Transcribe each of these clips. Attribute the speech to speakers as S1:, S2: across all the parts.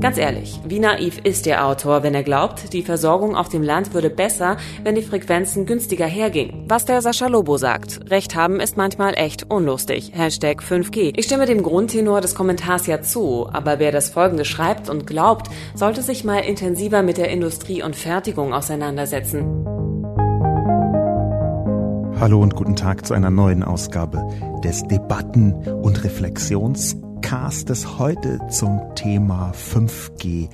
S1: Ganz ehrlich, wie naiv ist der Autor, wenn er glaubt, die Versorgung auf dem Land würde besser, wenn die Frequenzen günstiger hergingen? Was der Sascha Lobo sagt. Recht haben ist manchmal echt unlustig. Hashtag 5G. Ich stimme dem Grundtenor des Kommentars ja zu, aber wer das folgende schreibt und glaubt, sollte sich mal intensiver mit der Industrie und Fertigung auseinandersetzen.
S2: Hallo und guten Tag zu einer neuen Ausgabe des Debatten- und Reflexions Podcastes heute zum Thema 5G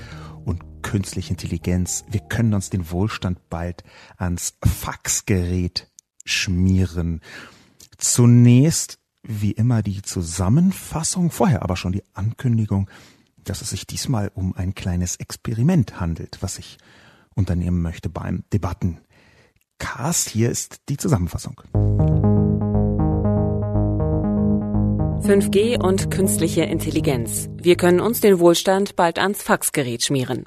S2: und künstliche Intelligenz. Wir können uns den Wohlstand bald ans Faxgerät schmieren. Zunächst wie immer die Zusammenfassung, vorher aber schon die Ankündigung, dass es sich diesmal um ein kleines Experiment handelt, was ich unternehmen möchte beim Debattencast. Hier ist die Zusammenfassung.
S1: 5G und künstliche Intelligenz. Wir können uns den Wohlstand bald ans Faxgerät schmieren.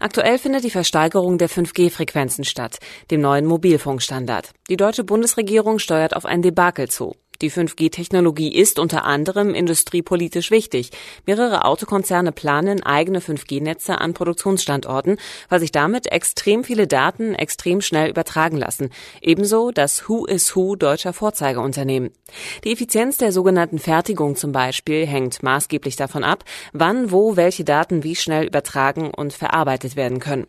S1: Aktuell findet die Versteigerung der 5G-Frequenzen statt, dem neuen Mobilfunkstandard. Die deutsche Bundesregierung steuert auf ein Debakel zu. Die 5G-Technologie ist unter anderem industriepolitisch wichtig. Mehrere Autokonzerne planen eigene 5G-Netze an Produktionsstandorten, weil sich damit extrem viele Daten extrem schnell übertragen lassen. Ebenso das Who is Who deutscher Vorzeigeunternehmen. Die Effizienz der sogenannten Fertigung zum Beispiel hängt maßgeblich davon ab, wann, wo welche Daten wie schnell übertragen und verarbeitet werden können.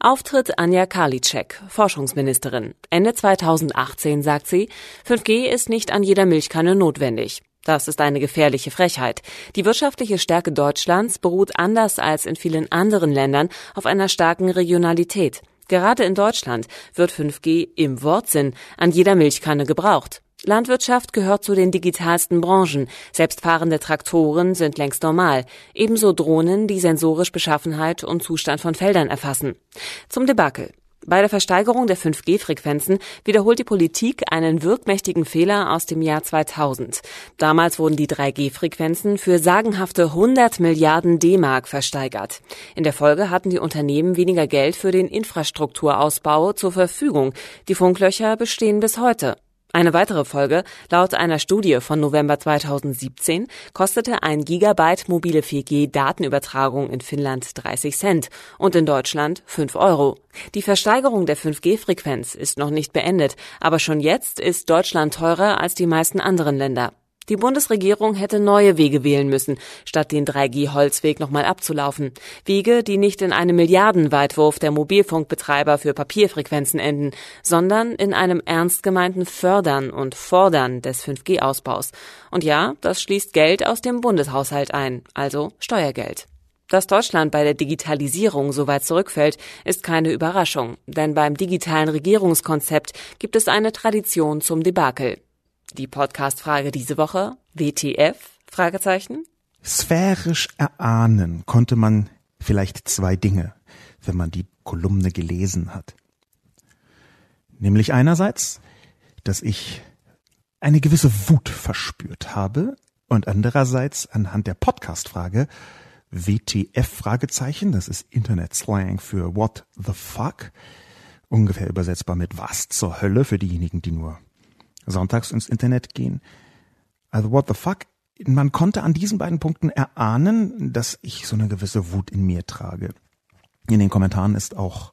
S1: Auftritt Anja Karliczek, Forschungsministerin. Ende 2018 sagt sie, 5G ist nicht an jeder Milchkanne notwendig. Das ist eine gefährliche Frechheit. Die wirtschaftliche Stärke Deutschlands beruht anders als in vielen anderen Ländern auf einer starken Regionalität. Gerade in Deutschland wird 5G im Wortsinn an jeder Milchkanne gebraucht. Landwirtschaft gehört zu den digitalsten Branchen. Selbstfahrende Traktoren sind längst normal. Ebenso Drohnen, die sensorisch Beschaffenheit und Zustand von Feldern erfassen. Zum Debakel. Bei der Versteigerung der 5G-Frequenzen wiederholt die Politik einen wirkmächtigen Fehler aus dem Jahr 2000. Damals wurden die 3G-Frequenzen für sagenhafte 100 Milliarden D-Mark versteigert. In der Folge hatten die Unternehmen weniger Geld für den Infrastrukturausbau zur Verfügung. Die Funklöcher bestehen bis heute. Eine weitere Folge, laut einer Studie von November 2017, kostete ein Gigabyte mobile 4G-Datenübertragung in Finnland 30 Cent und in Deutschland 5 Euro. Die Versteigerung der 5G-Frequenz ist noch nicht beendet, aber schon jetzt ist Deutschland teurer als die meisten anderen Länder. Die Bundesregierung hätte neue Wege wählen müssen, statt den 3G-Holzweg nochmal abzulaufen. Wege, die nicht in einem Milliardenweitwurf der Mobilfunkbetreiber für Papierfrequenzen enden, sondern in einem ernst gemeinten Fördern und Fordern des 5G-Ausbaus. Und ja, das schließt Geld aus dem Bundeshaushalt ein, also Steuergeld. Dass Deutschland bei der Digitalisierung so weit zurückfällt, ist keine Überraschung, denn beim digitalen Regierungskonzept gibt es eine Tradition zum Debakel. Die Podcast-Frage diese Woche, WTF? Fragezeichen.
S2: Sphärisch erahnen konnte man vielleicht zwei Dinge, wenn man die Kolumne gelesen hat. Nämlich einerseits, dass ich eine gewisse Wut verspürt habe und andererseits anhand der Podcast-Frage WTF Fragezeichen, das ist Internet-Slang für What the fuck, ungefähr übersetzbar mit was zur Hölle für diejenigen, die nur sonntags ins Internet gehen. Also what the fuck? Man konnte an diesen beiden Punkten erahnen, dass ich so eine gewisse Wut in mir trage. In den Kommentaren ist auch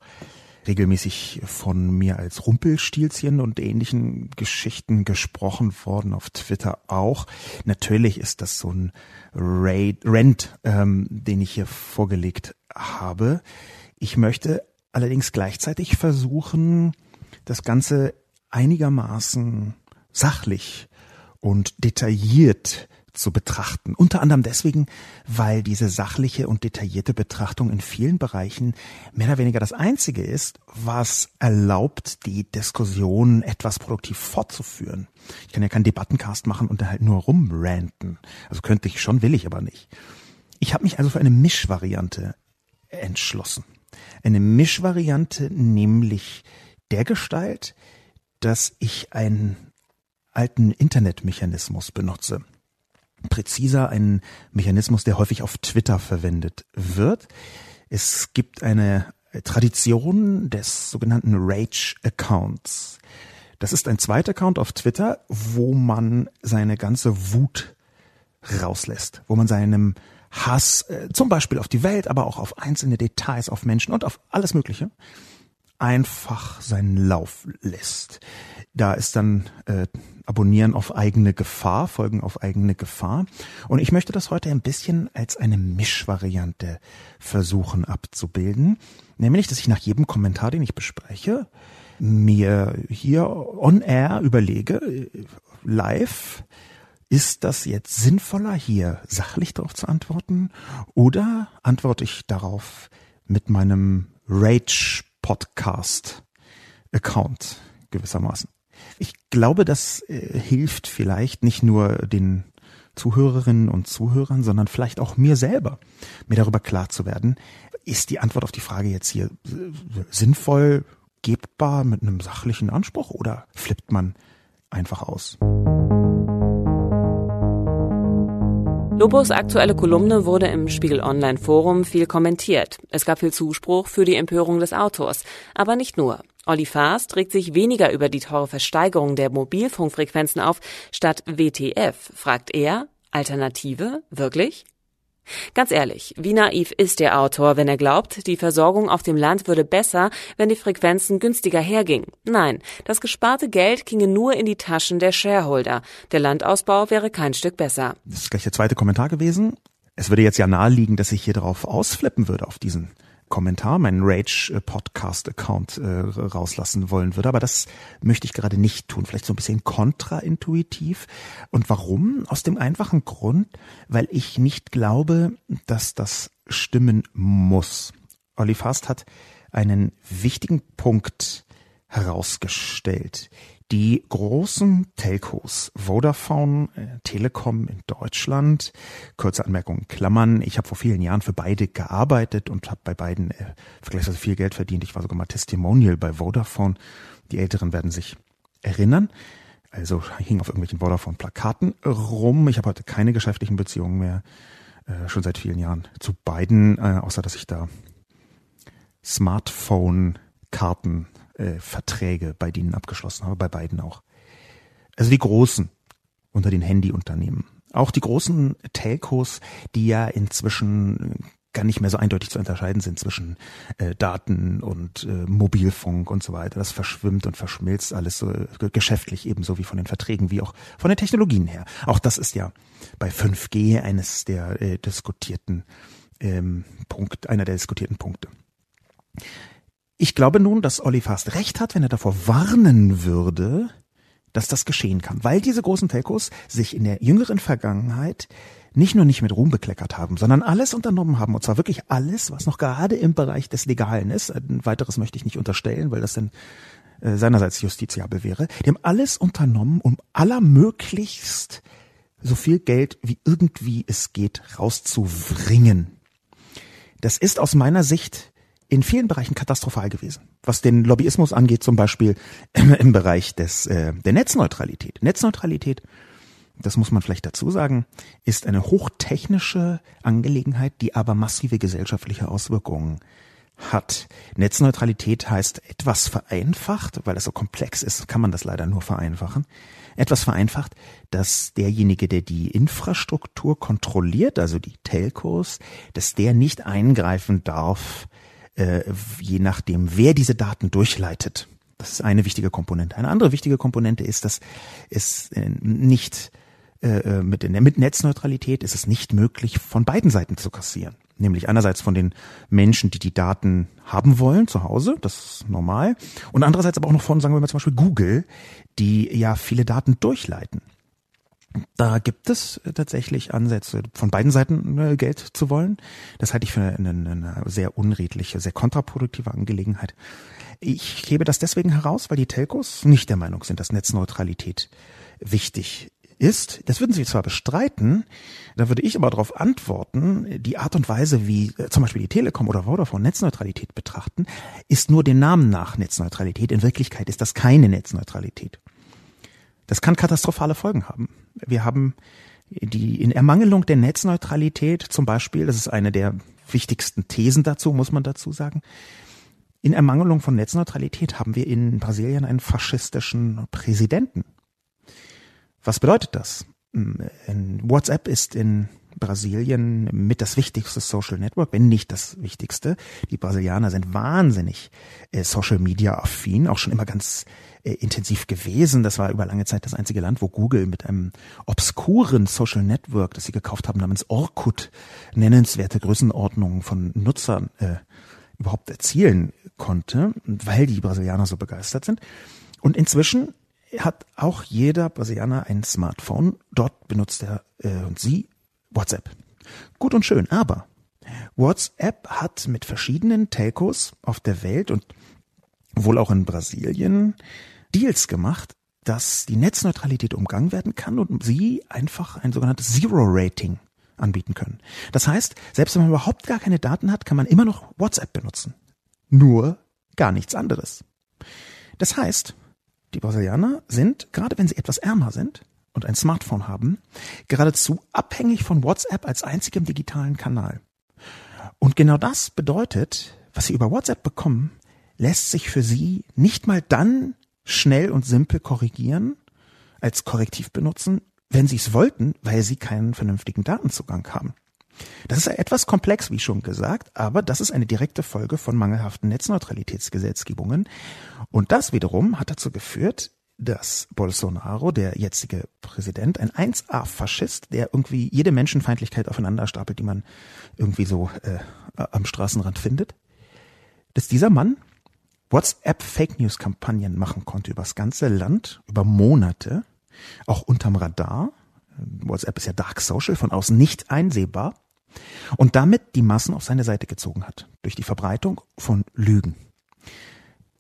S2: regelmäßig von mir als Rumpelstilzchen und ähnlichen Geschichten gesprochen worden, auf Twitter auch. Natürlich ist das so ein Raid, Rant, ähm, den ich hier vorgelegt habe. Ich möchte allerdings gleichzeitig versuchen, das Ganze einigermaßen sachlich und detailliert zu betrachten. Unter anderem deswegen, weil diese sachliche und detaillierte Betrachtung in vielen Bereichen mehr oder weniger das Einzige ist, was erlaubt, die Diskussion etwas produktiv fortzuführen. Ich kann ja keinen Debattencast machen und da halt nur rumranten. Also könnte ich schon, will ich aber nicht. Ich habe mich also für eine Mischvariante entschlossen. Eine Mischvariante nämlich der Gestalt, dass ich ein alten Internetmechanismus benutze. Präziser einen Mechanismus, der häufig auf Twitter verwendet wird. Es gibt eine Tradition des sogenannten Rage-Accounts. Das ist ein zweiter Account auf Twitter, wo man seine ganze Wut rauslässt, wo man seinem Hass äh, zum Beispiel auf die Welt, aber auch auf einzelne Details, auf Menschen und auf alles Mögliche einfach seinen Lauf lässt. Da ist dann äh, Abonnieren auf eigene Gefahr, Folgen auf eigene Gefahr. Und ich möchte das heute ein bisschen als eine Mischvariante versuchen abzubilden. Nämlich, dass ich nach jedem Kommentar, den ich bespreche, mir hier on air überlege, äh, live, ist das jetzt sinnvoller, hier sachlich darauf zu antworten? Oder antworte ich darauf mit meinem Rage Podcast Account gewissermaßen? Ich glaube, das äh, hilft vielleicht nicht nur den Zuhörerinnen und Zuhörern, sondern vielleicht auch mir selber, mir darüber klar zu werden, ist die Antwort auf die Frage jetzt hier äh, sinnvoll, gebbar mit einem sachlichen Anspruch oder flippt man einfach aus?
S1: Lobos aktuelle Kolumne wurde im Spiegel Online Forum viel kommentiert. Es gab viel Zuspruch für die Empörung des Autors. Aber nicht nur. Olli Faast regt sich weniger über die teure Versteigerung der Mobilfunkfrequenzen auf. Statt WTF fragt er, Alternative? Wirklich? Ganz ehrlich, wie naiv ist der Autor, wenn er glaubt, die Versorgung auf dem Land würde besser, wenn die Frequenzen günstiger hergingen? Nein, das gesparte Geld ginge nur in die Taschen der Shareholder. Der Landausbau wäre kein Stück besser.
S2: Das ist gleich der zweite Kommentar gewesen. Es würde jetzt ja naheliegen, dass ich hier drauf ausflippen würde auf diesen Kommentar, meinen Rage-Podcast-Account äh, rauslassen wollen würde. Aber das möchte ich gerade nicht tun. Vielleicht so ein bisschen kontraintuitiv. Und warum? Aus dem einfachen Grund, weil ich nicht glaube, dass das stimmen muss. Olli Fast hat einen wichtigen Punkt herausgestellt. Die großen Telcos, Vodafone, äh, Telekom in Deutschland, kurze Anmerkung, Klammern, ich habe vor vielen Jahren für beide gearbeitet und habe bei beiden äh, vergleichsweise viel Geld verdient. Ich war sogar mal Testimonial bei Vodafone. Die Älteren werden sich erinnern. Also hing auf irgendwelchen Vodafone-Plakaten rum. Ich habe heute keine geschäftlichen Beziehungen mehr, äh, schon seit vielen Jahren zu beiden, äh, außer dass ich da Smartphone-Karten äh, Verträge bei denen abgeschlossen habe, bei beiden auch. Also die großen unter den Handyunternehmen. Auch die großen Telcos, die ja inzwischen gar nicht mehr so eindeutig zu unterscheiden sind zwischen äh, Daten und äh, Mobilfunk und so weiter. Das verschwimmt und verschmilzt alles so äh, geschäftlich ebenso wie von den Verträgen wie auch von den Technologien her. Auch das ist ja bei 5G eines der äh, diskutierten ähm, Punkt, einer der diskutierten Punkte. Ich glaube nun, dass Olli Fast recht hat, wenn er davor warnen würde, dass das geschehen kann, weil diese großen Telcos sich in der jüngeren Vergangenheit nicht nur nicht mit Ruhm bekleckert haben, sondern alles unternommen haben, und zwar wirklich alles, was noch gerade im Bereich des Legalen ist. Ein weiteres möchte ich nicht unterstellen, weil das dann äh, seinerseits justiziabel wäre. Die haben alles unternommen, um allermöglichst so viel Geld wie irgendwie es geht rauszubringen. Das ist aus meiner Sicht in vielen Bereichen katastrophal gewesen. Was den Lobbyismus angeht, zum Beispiel im Bereich des, äh, der Netzneutralität. Netzneutralität, das muss man vielleicht dazu sagen, ist eine hochtechnische Angelegenheit, die aber massive gesellschaftliche Auswirkungen hat. Netzneutralität heißt etwas vereinfacht, weil es so komplex ist, kann man das leider nur vereinfachen. Etwas vereinfacht, dass derjenige, der die Infrastruktur kontrolliert, also die Telcos, dass der nicht eingreifen darf äh, je nachdem, wer diese Daten durchleitet. Das ist eine wichtige Komponente. Eine andere wichtige Komponente ist, dass es äh, nicht äh, äh mit, mit Netzneutralität ist es nicht möglich, von beiden Seiten zu kassieren. Nämlich einerseits von den Menschen, die die Daten haben wollen zu Hause, das ist normal, und andererseits aber auch noch von, sagen wir mal zum Beispiel Google, die ja viele Daten durchleiten. Da gibt es tatsächlich Ansätze, von beiden Seiten äh, Geld zu wollen. Das halte ich für eine, eine sehr unredliche, sehr kontraproduktive Angelegenheit. Ich hebe das deswegen heraus, weil die Telcos nicht der Meinung sind, dass Netzneutralität wichtig ist. Das würden sie zwar bestreiten, da würde ich aber darauf antworten, die Art und Weise, wie äh, zum Beispiel die Telekom oder Vodafone Netzneutralität betrachten, ist nur dem Namen nach Netzneutralität. In Wirklichkeit ist das keine Netzneutralität. Das kann katastrophale Folgen haben. Wir haben die in Ermangelung der Netzneutralität zum Beispiel, das ist eine der wichtigsten Thesen dazu, muss man dazu sagen. In Ermangelung von Netzneutralität haben wir in Brasilien einen faschistischen Präsidenten. Was bedeutet das? WhatsApp ist in Brasilien mit das wichtigste Social Network, wenn nicht das wichtigste. Die Brasilianer sind wahnsinnig äh, Social Media affin, auch schon immer ganz äh, intensiv gewesen. Das war über lange Zeit das einzige Land, wo Google mit einem obskuren Social Network, das sie gekauft haben, namens Orkut, nennenswerte Größenordnungen von Nutzern äh, überhaupt erzielen konnte, weil die Brasilianer so begeistert sind. Und inzwischen hat auch jeder Brasilianer ein Smartphone. Dort benutzt er äh, und sie WhatsApp. Gut und schön, aber WhatsApp hat mit verschiedenen Telcos auf der Welt und wohl auch in Brasilien Deals gemacht, dass die Netzneutralität umgangen werden kann und sie einfach ein sogenanntes Zero-Rating anbieten können. Das heißt, selbst wenn man überhaupt gar keine Daten hat, kann man immer noch WhatsApp benutzen. Nur gar nichts anderes. Das heißt, die Brasilianer sind, gerade wenn sie etwas ärmer sind, und ein Smartphone haben, geradezu abhängig von WhatsApp als einzigem digitalen Kanal. Und genau das bedeutet, was sie über WhatsApp bekommen, lässt sich für sie nicht mal dann schnell und simpel korrigieren, als Korrektiv benutzen, wenn sie es wollten, weil sie keinen vernünftigen Datenzugang haben. Das ist etwas komplex, wie schon gesagt, aber das ist eine direkte Folge von mangelhaften Netzneutralitätsgesetzgebungen. Und das wiederum hat dazu geführt, dass Bolsonaro, der jetzige Präsident, ein 1A-Faschist, der irgendwie jede Menschenfeindlichkeit aufeinander stapelt, die man irgendwie so äh, am Straßenrand findet, dass dieser Mann WhatsApp Fake News Kampagnen machen konnte übers ganze Land, über Monate, auch unterm Radar. WhatsApp ist ja Dark Social, von außen nicht einsehbar. Und damit die Massen auf seine Seite gezogen hat, durch die Verbreitung von Lügen.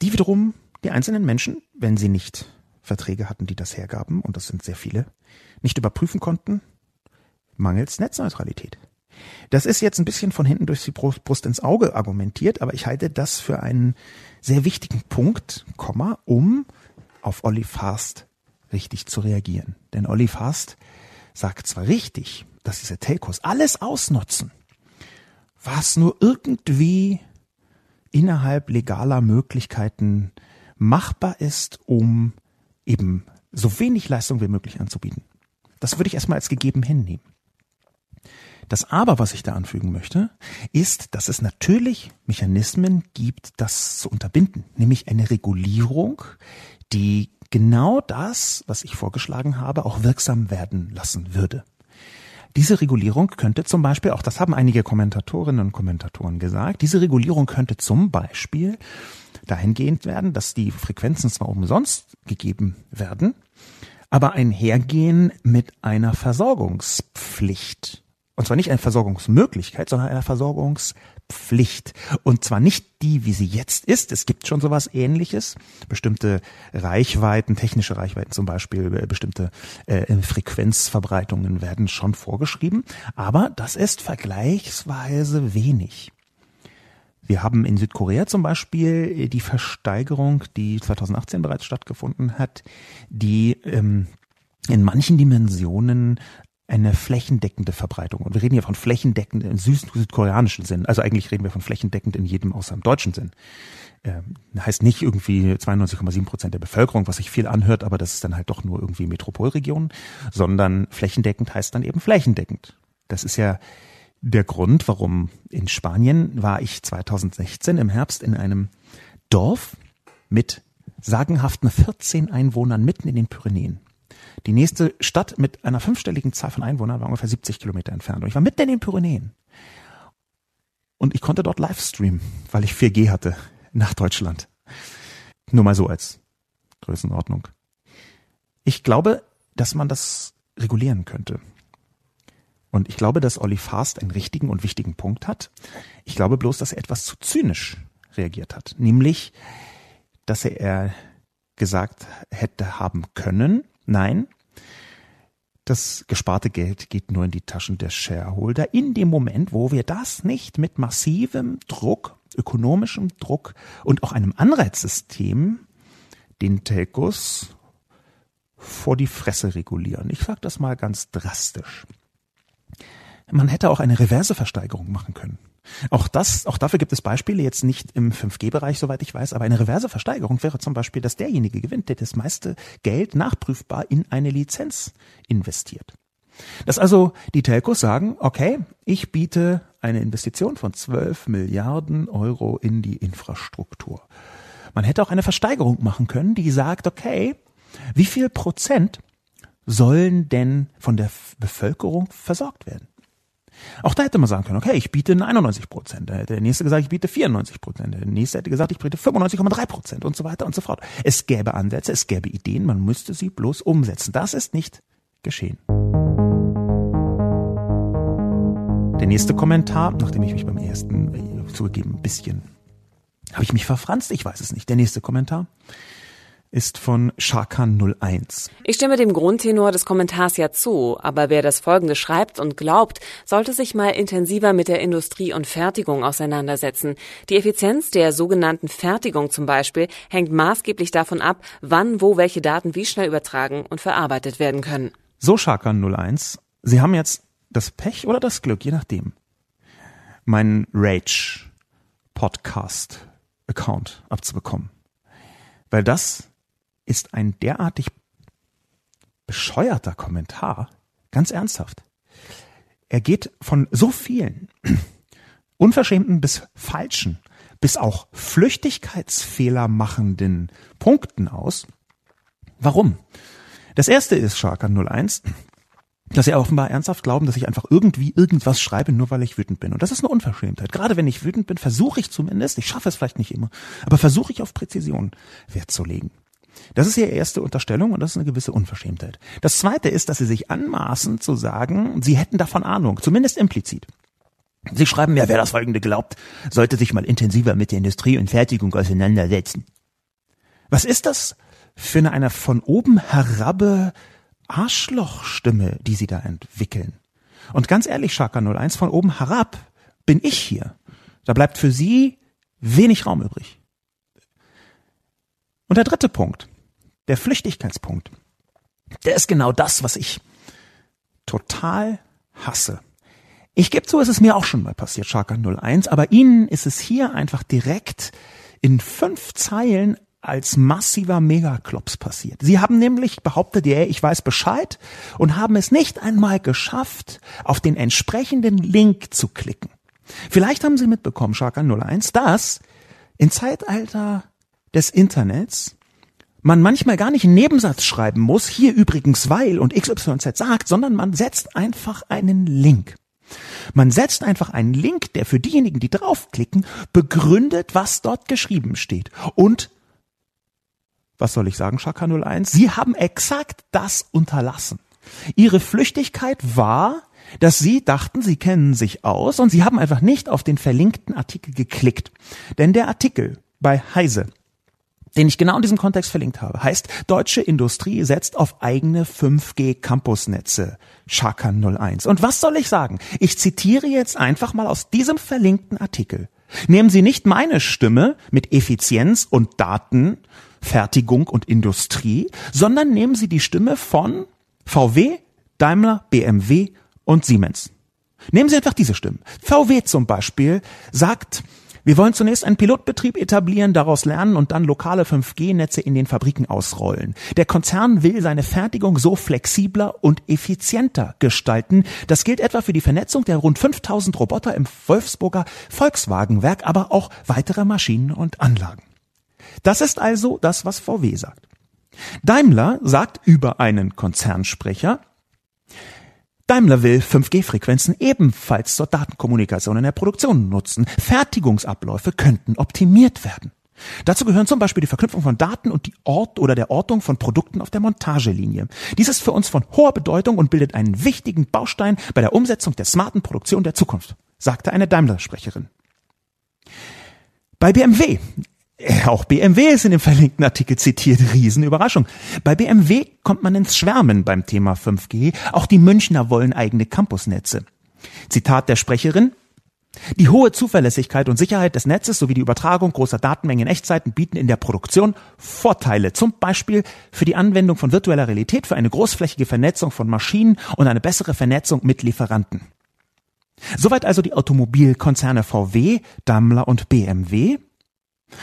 S2: Die wiederum die einzelnen Menschen, wenn sie nicht Verträge hatten, die das hergaben, und das sind sehr viele, nicht überprüfen konnten, mangels Netzneutralität. Das ist jetzt ein bisschen von hinten durch die Brust ins Auge argumentiert, aber ich halte das für einen sehr wichtigen Punkt, Komma, um auf Olli Fast richtig zu reagieren. Denn Olli Fast sagt zwar richtig, dass diese Telcos alles ausnutzen, was nur irgendwie innerhalb legaler Möglichkeiten machbar ist, um eben so wenig Leistung wie möglich anzubieten. Das würde ich erstmal als gegeben hinnehmen. Das Aber, was ich da anfügen möchte, ist, dass es natürlich Mechanismen gibt, das zu unterbinden, nämlich eine Regulierung, die genau das, was ich vorgeschlagen habe, auch wirksam werden lassen würde. Diese Regulierung könnte zum Beispiel, auch das haben einige Kommentatorinnen und Kommentatoren gesagt, diese Regulierung könnte zum Beispiel dahingehend werden, dass die Frequenzen zwar umsonst gegeben werden, aber einhergehen mit einer Versorgungspflicht. Und zwar nicht eine Versorgungsmöglichkeit, sondern einer Versorgungspflicht. Und zwar nicht die, wie sie jetzt ist. Es gibt schon sowas ähnliches. Bestimmte Reichweiten, technische Reichweiten zum Beispiel, äh, bestimmte äh, Frequenzverbreitungen werden schon vorgeschrieben. Aber das ist vergleichsweise wenig. Wir haben in Südkorea zum Beispiel äh, die Versteigerung, die 2018 bereits stattgefunden hat, die ähm, in manchen Dimensionen eine flächendeckende Verbreitung. Und wir reden hier von flächendeckend im südkoreanischen Sinn. Also eigentlich reden wir von flächendeckend in jedem außer im deutschen Sinn. Ähm, heißt nicht irgendwie 92,7 Prozent der Bevölkerung, was sich viel anhört, aber das ist dann halt doch nur irgendwie Metropolregionen, sondern flächendeckend heißt dann eben flächendeckend. Das ist ja der Grund, warum in Spanien war ich 2016 im Herbst in einem Dorf mit sagenhaften 14 Einwohnern mitten in den Pyrenäen. Die nächste Stadt mit einer fünfstelligen Zahl von Einwohnern war ungefähr 70 Kilometer entfernt. Und ich war mitten in den Pyrenäen. Und ich konnte dort Livestreamen, weil ich 4G hatte nach Deutschland. Nur mal so als Größenordnung. Ich glaube, dass man das regulieren könnte. Und ich glaube, dass Olli Fast einen richtigen und wichtigen Punkt hat. Ich glaube bloß, dass er etwas zu zynisch reagiert hat. Nämlich, dass er gesagt hätte haben können, nein, das gesparte Geld geht nur in die Taschen der Shareholder in dem Moment, wo wir das nicht mit massivem Druck, ökonomischem Druck und auch einem Anreizsystem den Telcos vor die Fresse regulieren. Ich sage das mal ganz drastisch. Man hätte auch eine Reverseversteigerung machen können. Auch das, auch dafür gibt es Beispiele, jetzt nicht im 5G-Bereich, soweit ich weiß, aber eine Reverseversteigerung wäre zum Beispiel, dass derjenige gewinnt, der das meiste Geld nachprüfbar in eine Lizenz investiert. Dass also die Telcos sagen, okay, ich biete eine Investition von 12 Milliarden Euro in die Infrastruktur. Man hätte auch eine Versteigerung machen können, die sagt, okay, wie viel Prozent sollen denn von der Bevölkerung versorgt werden? Auch da hätte man sagen können, okay, ich biete 91 Prozent. Der nächste gesagt, ich biete 94 Prozent. Der nächste hätte gesagt, ich biete 95,3 Prozent und so weiter und so fort. Es gäbe Ansätze, es gäbe Ideen, man müsste sie bloß umsetzen. Das ist nicht geschehen. Der nächste Kommentar, nachdem ich mich beim ersten äh, zugegeben ein bisschen, habe ich mich verfranst? Ich weiß es nicht. Der nächste Kommentar ist von Sharkan01.
S1: Ich stimme dem Grundtenor des Kommentars ja zu, aber wer das folgende schreibt und glaubt, sollte sich mal intensiver mit der Industrie und Fertigung auseinandersetzen. Die Effizienz der sogenannten Fertigung zum Beispiel hängt maßgeblich davon ab, wann wo welche Daten wie schnell übertragen und verarbeitet werden können.
S2: So Sharkan01, Sie haben jetzt das Pech oder das Glück, je nachdem, meinen Rage Podcast Account abzubekommen. Weil das ist ein derartig bescheuerter Kommentar, ganz ernsthaft. Er geht von so vielen unverschämten bis falschen, bis auch Flüchtigkeitsfehler machenden Punkten aus. Warum? Das erste ist Sharka 01, dass sie offenbar ernsthaft glauben, dass ich einfach irgendwie irgendwas schreibe, nur weil ich wütend bin. Und das ist eine Unverschämtheit. Gerade wenn ich wütend bin, versuche ich zumindest, ich schaffe es vielleicht nicht immer, aber versuche ich auf Präzision Wert zu legen. Das ist ihre erste Unterstellung und das ist eine gewisse Unverschämtheit. Das zweite ist, dass sie sich anmaßen zu sagen, sie hätten davon Ahnung, zumindest implizit. Sie schreiben, ja, wer das folgende glaubt, sollte sich mal intensiver mit der Industrie und Fertigung auseinandersetzen. Was ist das für eine, eine von oben herabbe Arschlochstimme, die sie da entwickeln? Und ganz ehrlich, Shaka 01, von oben herab bin ich hier. Da bleibt für sie wenig Raum übrig. Und der dritte Punkt, der Flüchtigkeitspunkt, der ist genau das, was ich total hasse. Ich gebe zu, es ist mir auch schon mal passiert, Sharka 01, aber Ihnen ist es hier einfach direkt in fünf Zeilen als massiver Megaklops passiert. Sie haben nämlich behauptet, ja, ich weiß Bescheid und haben es nicht einmal geschafft, auf den entsprechenden Link zu klicken. Vielleicht haben Sie mitbekommen, Sharka 01, dass im Zeitalter des Internets man manchmal gar nicht einen Nebensatz schreiben muss, hier übrigens weil und XYZ sagt, sondern man setzt einfach einen Link. Man setzt einfach einen Link, der für diejenigen, die draufklicken, begründet, was dort geschrieben steht. Und was soll ich sagen, Shaka 01? Sie haben exakt das unterlassen. Ihre Flüchtigkeit war, dass Sie dachten, Sie kennen sich aus und Sie haben einfach nicht auf den verlinkten Artikel geklickt. Denn der Artikel bei Heise den ich genau in diesem Kontext verlinkt habe, heißt, deutsche Industrie setzt auf eigene 5G Campusnetze. Schakan 01. Und was soll ich sagen? Ich zitiere jetzt einfach mal aus diesem verlinkten Artikel. Nehmen Sie nicht meine Stimme mit Effizienz und Daten, Fertigung und Industrie, sondern nehmen Sie die Stimme von VW, Daimler, BMW und Siemens. Nehmen Sie einfach diese Stimmen. VW zum Beispiel sagt, wir wollen zunächst einen Pilotbetrieb etablieren, daraus lernen und dann lokale 5G-Netze in den Fabriken ausrollen. Der Konzern will seine Fertigung so flexibler und effizienter gestalten. Das gilt etwa für die Vernetzung der rund 5000 Roboter im Wolfsburger Volkswagenwerk, aber auch weitere Maschinen und Anlagen. Das ist also das, was VW sagt. Daimler sagt über einen Konzernsprecher, Daimler will 5G-Frequenzen ebenfalls zur Datenkommunikation in der Produktion nutzen. Fertigungsabläufe könnten optimiert werden. Dazu gehören zum Beispiel die Verknüpfung von Daten und die Ort oder der Ortung von Produkten auf der Montagelinie. Dies ist für uns von hoher Bedeutung und bildet einen wichtigen Baustein bei der Umsetzung der smarten Produktion der Zukunft, sagte eine Daimler-Sprecherin. Bei BMW auch BMW ist in dem verlinkten Artikel zitiert. Riesenüberraschung. Bei BMW kommt man ins Schwärmen beim Thema 5G. Auch die Münchner wollen eigene Campusnetze. Zitat der Sprecherin. Die hohe Zuverlässigkeit und Sicherheit des Netzes sowie die Übertragung großer Datenmengen in Echtzeiten bieten in der Produktion Vorteile, zum Beispiel für die Anwendung von virtueller Realität, für eine großflächige Vernetzung von Maschinen und eine bessere Vernetzung mit Lieferanten. Soweit also die Automobilkonzerne VW, Daimler und BMW.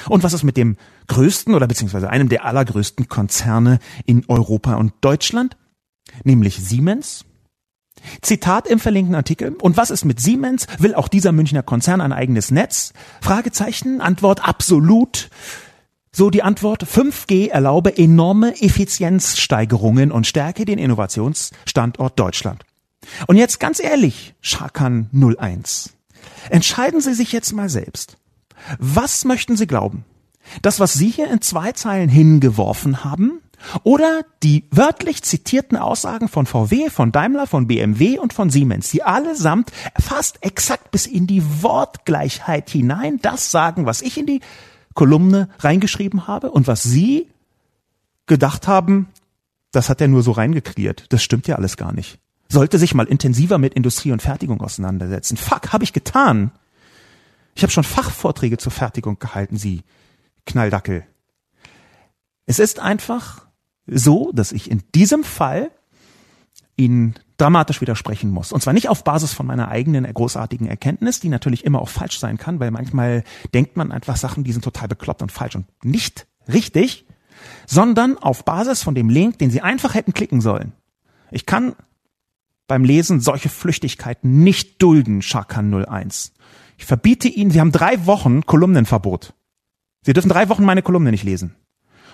S2: Und was ist mit dem größten oder beziehungsweise einem der allergrößten Konzerne in Europa und Deutschland, nämlich Siemens? Zitat im verlinkten Artikel. Und was ist mit Siemens? Will auch dieser Münchner Konzern ein eigenes Netz? Fragezeichen. Antwort absolut. So die Antwort 5G erlaube enorme Effizienzsteigerungen und stärke den Innovationsstandort Deutschland. Und jetzt ganz ehrlich, Schakan 01. Entscheiden Sie sich jetzt mal selbst. Was möchten Sie glauben? Das, was Sie hier in zwei Zeilen hingeworfen haben, oder die wörtlich zitierten Aussagen von VW, von Daimler, von BMW und von Siemens, die allesamt fast exakt bis in die Wortgleichheit hinein das sagen, was ich in die Kolumne reingeschrieben habe und was Sie gedacht haben, das hat er nur so reingeklärt. Das stimmt ja alles gar nicht. Sollte sich mal intensiver mit Industrie und Fertigung auseinandersetzen. Fuck, habe ich getan. Ich habe schon Fachvorträge zur Fertigung gehalten, Sie Knalldackel. Es ist einfach so, dass ich in diesem Fall Ihnen dramatisch widersprechen muss. Und zwar nicht auf Basis von meiner eigenen großartigen Erkenntnis, die natürlich immer auch falsch sein kann, weil manchmal denkt man einfach Sachen, die sind total bekloppt und falsch und nicht richtig, sondern auf Basis von dem Link, den Sie einfach hätten klicken sollen. Ich kann beim Lesen solche Flüchtigkeiten nicht dulden, Sharkan 01. Ich verbiete Ihnen, Sie haben drei Wochen Kolumnenverbot. Sie dürfen drei Wochen meine Kolumne nicht lesen.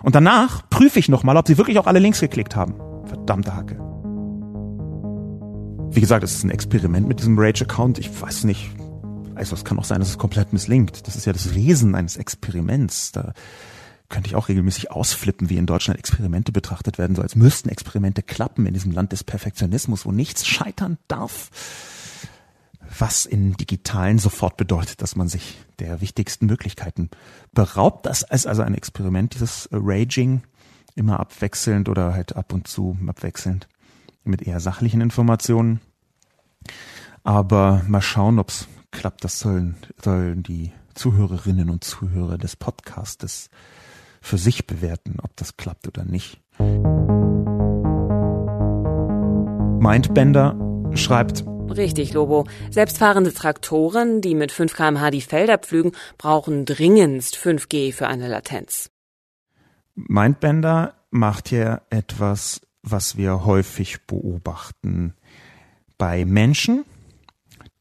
S2: Und danach prüfe ich nochmal, ob sie wirklich auch alle Links geklickt haben. Verdammte Hacke. Wie gesagt, es ist ein Experiment mit diesem Rage-Account. Ich weiß nicht, also es kann auch sein, dass es komplett misslingt. Das ist ja das Wesen eines Experiments. Da könnte ich auch regelmäßig ausflippen, wie in Deutschland Experimente betrachtet werden, so als müssten Experimente klappen in diesem Land des Perfektionismus, wo nichts scheitern darf was in digitalen sofort bedeutet, dass man sich der wichtigsten Möglichkeiten beraubt. Das ist also ein Experiment, dieses Raging, immer abwechselnd oder halt ab und zu abwechselnd mit eher sachlichen Informationen. Aber mal schauen, ob es klappt. Das sollen, sollen die Zuhörerinnen und Zuhörer des Podcastes für sich bewerten, ob das klappt oder nicht. Mindbender schreibt,
S1: Richtig, Lobo. Selbstfahrende Traktoren, die mit 5 kmh die Felder pflügen, brauchen dringendst 5G für eine Latenz.
S2: Mindbender macht hier etwas, was wir häufig beobachten bei Menschen,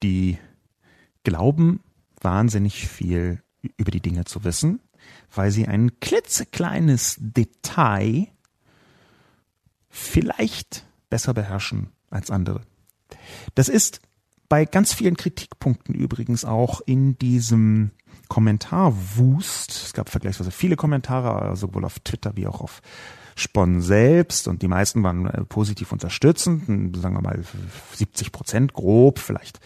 S2: die glauben, wahnsinnig viel über die Dinge zu wissen, weil sie ein klitzekleines Detail vielleicht besser beherrschen als andere. Das ist bei ganz vielen Kritikpunkten übrigens auch in diesem Kommentarwust. Es gab vergleichsweise viele Kommentare, sowohl auf Twitter wie auch auf Spon selbst und die meisten waren äh, positiv unterstützend, sagen wir mal 70 Prozent grob, vielleicht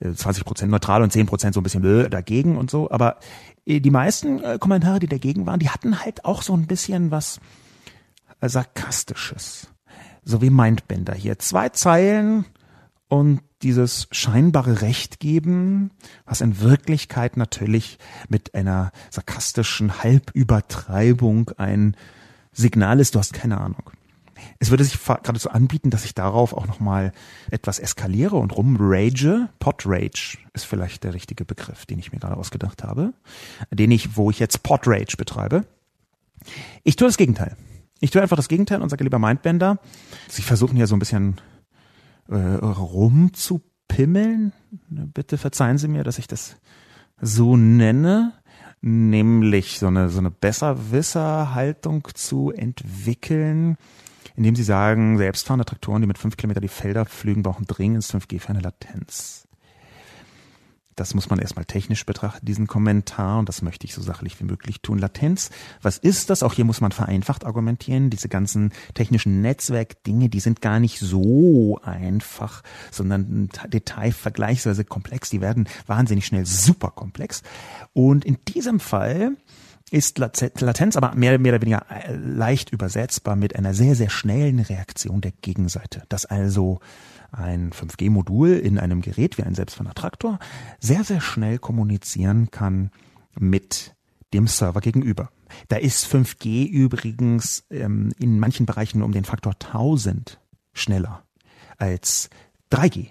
S2: 20 äh, Prozent neutral und 10 Prozent so ein bisschen äh, dagegen und so. Aber die meisten Kommentare, die dagegen waren, die hatten halt auch so ein bisschen was sarkastisches. So wie Mindbender hier. Zwei Zeilen und dieses scheinbare Recht geben, was in Wirklichkeit natürlich mit einer sarkastischen Halbübertreibung ein Signal ist, du hast keine Ahnung. Es würde sich gerade so anbieten, dass ich darauf auch nochmal etwas eskaliere und rumrage. Podrage ist vielleicht der richtige Begriff, den ich mir gerade ausgedacht habe, den ich, wo ich jetzt Podrage betreibe. Ich tue das Gegenteil. Ich tue einfach das Gegenteil und sage lieber Mindbender. Sie versuchen ja so ein bisschen äh, rumzupimmeln. Bitte verzeihen Sie mir, dass ich das so nenne, nämlich so eine, so eine Besserwisser-Haltung zu entwickeln, indem Sie sagen, selbstfahrende Traktoren, die mit fünf Kilometer die Felder pflügen, brauchen dringend 5G für eine Latenz. Das muss man erstmal technisch betrachten, diesen Kommentar, und das möchte ich so sachlich wie möglich tun. Latenz, was ist das? Auch hier muss man vereinfacht argumentieren. Diese ganzen technischen Netzwerkdinge, die sind gar nicht so einfach, sondern Detail vergleichsweise komplex. Die werden wahnsinnig schnell super komplex. Und in diesem Fall ist Latenz aber mehr, mehr oder weniger äh, leicht übersetzbar mit einer sehr, sehr schnellen Reaktion der Gegenseite. Dass also ein 5G-Modul in einem Gerät wie ein selbstfahrender Traktor sehr, sehr schnell kommunizieren kann mit dem Server gegenüber. Da ist 5G übrigens ähm, in manchen Bereichen um den Faktor 1000 schneller als 3G.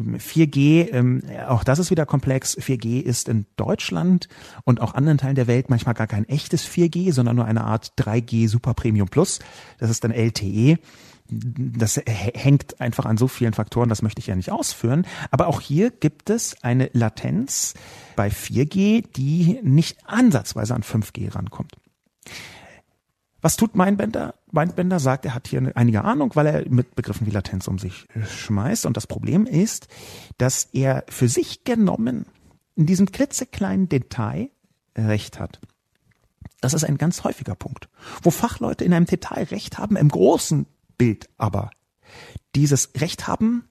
S2: 4G, ähm, auch das ist wieder komplex. 4G ist in Deutschland und auch anderen Teilen der Welt manchmal gar kein echtes 4G, sondern nur eine Art 3G Super Premium Plus. Das ist dann LTE. Das hängt einfach an so vielen Faktoren, das möchte ich ja nicht ausführen. Aber auch hier gibt es eine Latenz bei 4G, die nicht ansatzweise an 5G rankommt. Was tut Mindbender? Mindbender sagt, er hat hier einige Ahnung, weil er mit Begriffen wie Latenz um sich schmeißt. Und das Problem ist, dass er für sich genommen in diesem klitzekleinen Detail recht hat. Das ist ein ganz häufiger Punkt. Wo Fachleute in einem Detail recht haben, im großen Bild aber dieses Recht haben,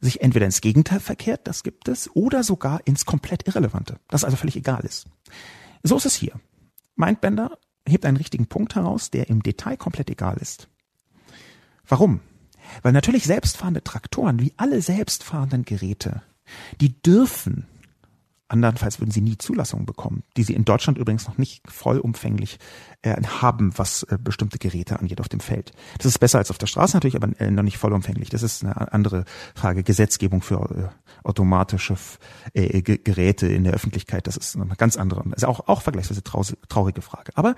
S2: sich entweder ins Gegenteil verkehrt, das gibt es, oder sogar ins komplett Irrelevante, das also völlig egal ist. So ist es hier. Mindbender hebt einen richtigen Punkt heraus, der im Detail komplett egal ist. Warum? Weil natürlich selbstfahrende Traktoren, wie alle selbstfahrenden Geräte, die dürfen Andernfalls würden sie nie Zulassungen bekommen, die sie in Deutschland übrigens noch nicht vollumfänglich äh, haben, was äh, bestimmte Geräte angeht auf dem Feld. Das ist besser als auf der Straße natürlich, aber äh, noch nicht vollumfänglich. Das ist eine andere Frage. Gesetzgebung für äh, automatische äh, Geräte in der Öffentlichkeit, das ist eine ganz andere, ist auch, auch vergleichsweise traurige Frage. Aber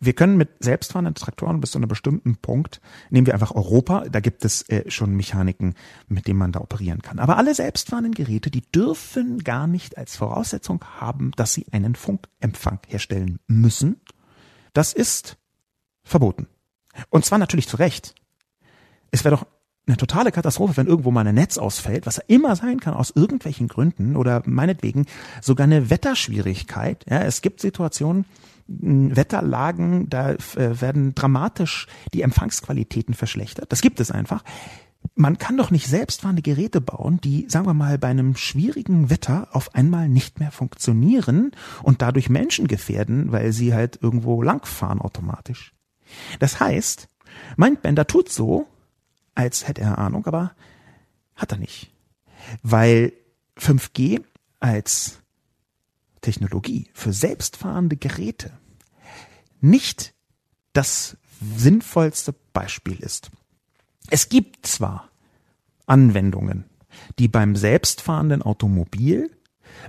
S2: wir können mit selbstfahrenden Traktoren bis zu einem bestimmten Punkt, nehmen wir einfach Europa, da gibt es äh, schon Mechaniken, mit denen man da operieren kann. Aber alle selbstfahrenden Geräte, die dürfen gar nicht als Voraussetzung haben, dass sie einen Funkempfang herstellen müssen. Das ist verboten. Und zwar natürlich zu Recht. Es wäre doch eine totale Katastrophe, wenn irgendwo mal ein Netz ausfällt, was immer sein kann aus irgendwelchen Gründen oder meinetwegen sogar eine Wetterschwierigkeit. Ja, es gibt Situationen, Wetterlagen, da äh, werden dramatisch die Empfangsqualitäten verschlechtert. Das gibt es einfach. Man kann doch nicht selbstfahrende Geräte bauen, die, sagen wir mal, bei einem schwierigen Wetter auf einmal nicht mehr funktionieren und dadurch Menschen gefährden, weil sie halt irgendwo langfahren automatisch. Das heißt, Mindbender tut so, als hätte er Ahnung, aber hat er nicht. Weil 5G als Technologie für selbstfahrende Geräte nicht das sinnvollste Beispiel ist. Es gibt zwar Anwendungen, die beim selbstfahrenden Automobil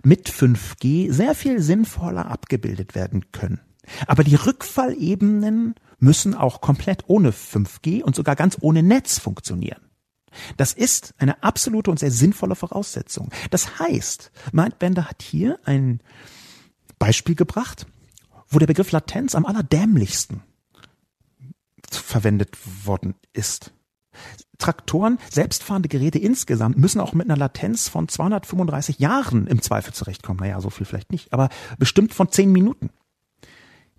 S2: mit 5G sehr viel sinnvoller abgebildet werden können. Aber die Rückfallebenen müssen auch komplett ohne 5G und sogar ganz ohne Netz funktionieren. Das ist eine absolute und sehr sinnvolle Voraussetzung. Das heißt, Mindbender hat hier ein Beispiel gebracht, wo der Begriff Latenz am allerdämlichsten verwendet worden ist. Traktoren, selbstfahrende Geräte insgesamt müssen auch mit einer Latenz von 235 Jahren im Zweifel zurechtkommen. Naja, so viel vielleicht nicht, aber bestimmt von 10 Minuten.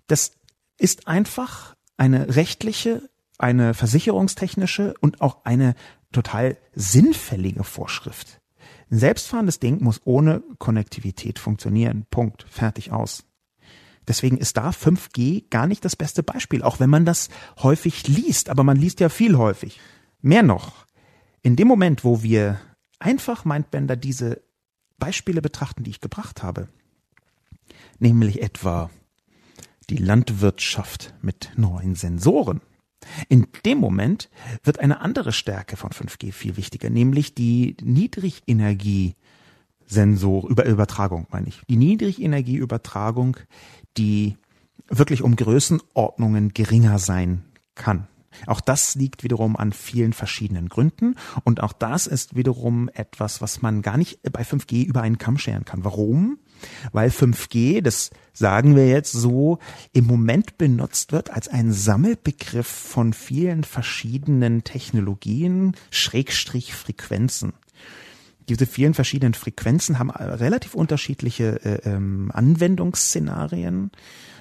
S2: Das ist einfach eine rechtliche, eine versicherungstechnische und auch eine total sinnfällige Vorschrift. Ein selbstfahrendes Ding muss ohne Konnektivität funktionieren. Punkt. Fertig aus. Deswegen ist da 5G gar nicht das beste Beispiel, auch wenn man das häufig liest, aber man liest ja viel häufig. Mehr noch, in dem Moment, wo wir einfach Mindbender diese Beispiele betrachten, die ich gebracht habe, nämlich etwa die Landwirtschaft mit neuen Sensoren, in dem Moment wird eine andere Stärke von 5G viel wichtiger, nämlich die Niedrigenergiesensor über Übertragung meine ich. Die Niedrigenergieübertragung, die wirklich um Größenordnungen geringer sein kann. Auch das liegt wiederum an vielen verschiedenen Gründen und auch das ist wiederum etwas, was man gar nicht bei 5G über einen Kamm scheren kann. Warum? weil 5G, das sagen wir jetzt so, im Moment benutzt wird als ein Sammelbegriff von vielen verschiedenen Technologien, Schrägstrich Frequenzen. Diese vielen verschiedenen Frequenzen haben relativ unterschiedliche äh, ähm, Anwendungsszenarien.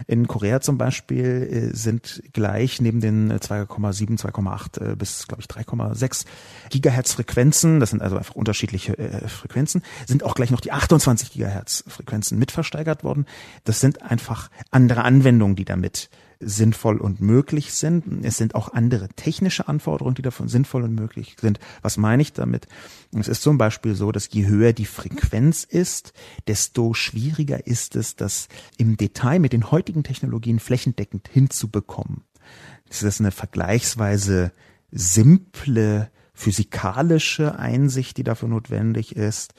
S2: In Korea zum Beispiel äh, sind gleich neben den 2,7, 2,8 äh, bis, glaube ich, 3,6 Gigahertz Frequenzen, das sind also einfach unterschiedliche äh, Frequenzen, sind auch gleich noch die 28 Gigahertz Frequenzen mit versteigert worden. Das sind einfach andere Anwendungen, die damit sinnvoll und möglich sind. Es sind auch andere technische Anforderungen, die davon sinnvoll und möglich sind. Was meine ich damit? Es ist zum Beispiel so, dass je höher die Frequenz ist, desto schwieriger ist es, das im Detail mit den heutigen Technologien flächendeckend hinzubekommen. Das ist eine vergleichsweise simple physikalische Einsicht, die dafür notwendig ist.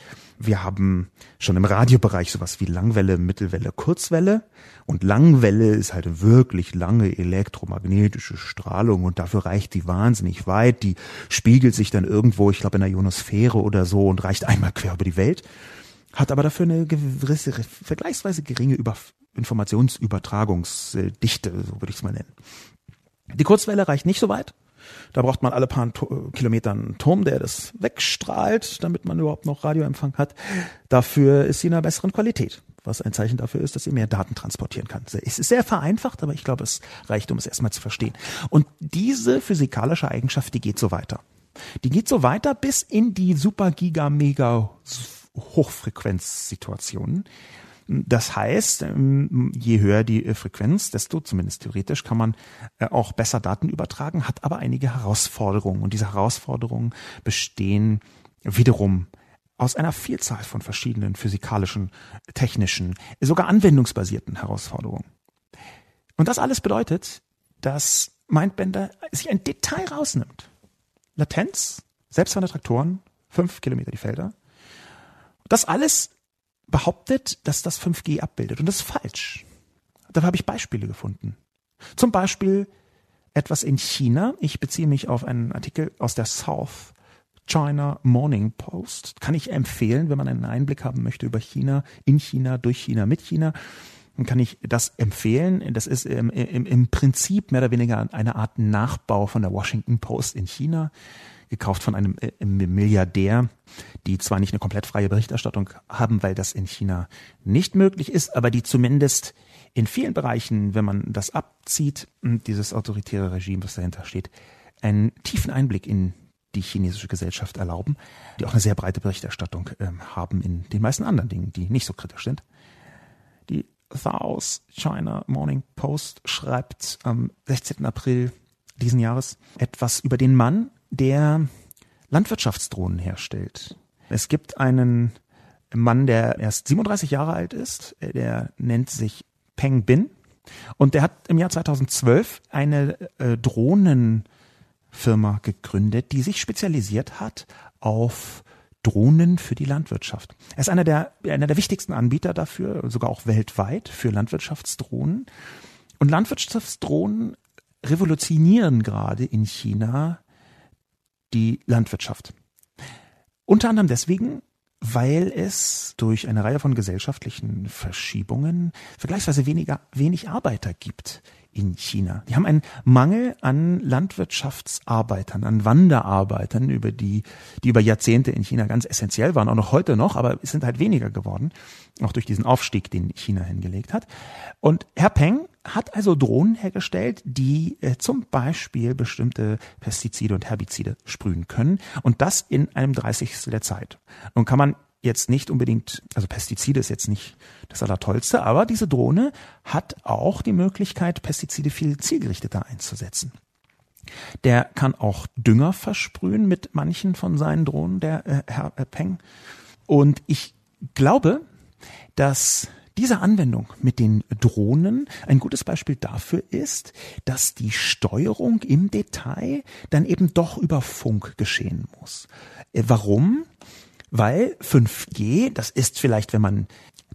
S2: Wir haben schon im Radiobereich sowas wie Langwelle, Mittelwelle, Kurzwelle. Und Langwelle ist halt wirklich lange elektromagnetische Strahlung und dafür reicht die wahnsinnig weit. Die spiegelt sich dann irgendwo, ich glaube in der Ionosphäre oder so und reicht einmal quer über die Welt. Hat aber dafür eine gewisse, vergleichsweise geringe über Informationsübertragungsdichte, so würde ich es mal nennen. Die Kurzwelle reicht nicht so weit. Da braucht man alle paar Kilometer einen Turm, der das wegstrahlt, damit man überhaupt noch Radioempfang hat. Dafür ist sie in einer besseren Qualität, was ein Zeichen dafür ist, dass sie mehr Daten transportieren kann. Es ist sehr vereinfacht, aber ich glaube, es reicht, um es erstmal zu verstehen. Und diese physikalische Eigenschaft, die geht so weiter. Die geht so weiter bis in die super giga mega Hochfrequenzsituationen, das heißt, ähm, je höher die äh, Frequenz, desto zumindest theoretisch kann man äh, auch besser Daten übertragen, hat aber einige Herausforderungen. Und diese Herausforderungen bestehen wiederum aus einer Vielzahl von verschiedenen physikalischen, technischen, sogar anwendungsbasierten Herausforderungen. Und das alles bedeutet, dass Mindbender sich ein Detail rausnimmt. Latenz, selbstfahrende Traktoren, fünf Kilometer die Felder. Das alles behauptet, dass das 5G abbildet. Und das ist falsch. Dafür habe ich Beispiele gefunden. Zum Beispiel etwas in China. Ich beziehe mich auf einen Artikel aus der South China Morning Post. Kann ich empfehlen, wenn man einen Einblick haben möchte über China, in China, durch China, mit China. Dann kann ich das empfehlen. Das ist im, im, im Prinzip mehr oder weniger eine Art Nachbau von der Washington Post in China gekauft von einem äh, Milliardär, die zwar nicht eine komplett freie Berichterstattung haben, weil das in China nicht möglich ist, aber die zumindest in vielen Bereichen, wenn man das abzieht, dieses autoritäre Regime, was dahinter steht, einen tiefen Einblick in die chinesische Gesellschaft erlauben, die auch eine sehr breite Berichterstattung äh, haben in den meisten anderen Dingen, die nicht so kritisch sind. Die South China Morning Post schreibt am 16. April diesen Jahres etwas über den Mann, der Landwirtschaftsdrohnen herstellt. Es gibt einen Mann, der erst 37 Jahre alt ist, der nennt sich Peng Bin und der hat im Jahr 2012 eine äh, Drohnenfirma gegründet, die sich spezialisiert hat auf Drohnen für die Landwirtschaft. Er ist einer der, einer der wichtigsten Anbieter dafür, sogar auch weltweit für Landwirtschaftsdrohnen. Und Landwirtschaftsdrohnen revolutionieren gerade in China die Landwirtschaft. Unter anderem deswegen, weil es durch eine Reihe von gesellschaftlichen Verschiebungen vergleichsweise weniger, wenig Arbeiter gibt in China. Die haben einen Mangel an Landwirtschaftsarbeitern, an Wanderarbeitern, über die, die über Jahrzehnte in China ganz essentiell waren, auch noch heute noch, aber es sind halt weniger geworden, auch durch diesen Aufstieg, den China hingelegt hat. Und Herr Peng hat also Drohnen hergestellt, die äh, zum Beispiel bestimmte Pestizide und Herbizide sprühen können und das in einem 30. der Zeit. Nun kann man jetzt nicht unbedingt, also Pestizide ist jetzt nicht das Allertollste, aber diese Drohne hat auch die Möglichkeit, Pestizide viel zielgerichteter einzusetzen. Der kann auch Dünger versprühen mit manchen von seinen Drohnen, der äh, Herr äh, Peng. Und ich glaube, dass diese Anwendung mit den Drohnen ein gutes Beispiel dafür ist, dass die Steuerung im Detail dann eben doch über Funk geschehen muss. Äh, warum? Weil 5G, das ist vielleicht, wenn man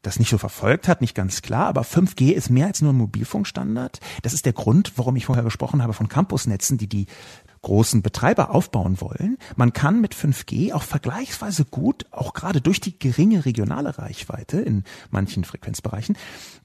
S2: das nicht so verfolgt hat, nicht ganz klar, aber 5G ist mehr als nur ein Mobilfunkstandard. Das ist der Grund, warum ich vorher gesprochen habe von Campusnetzen, die die großen Betreiber aufbauen wollen, man kann mit 5G auch vergleichsweise gut, auch gerade durch die geringe regionale Reichweite in manchen Frequenzbereichen,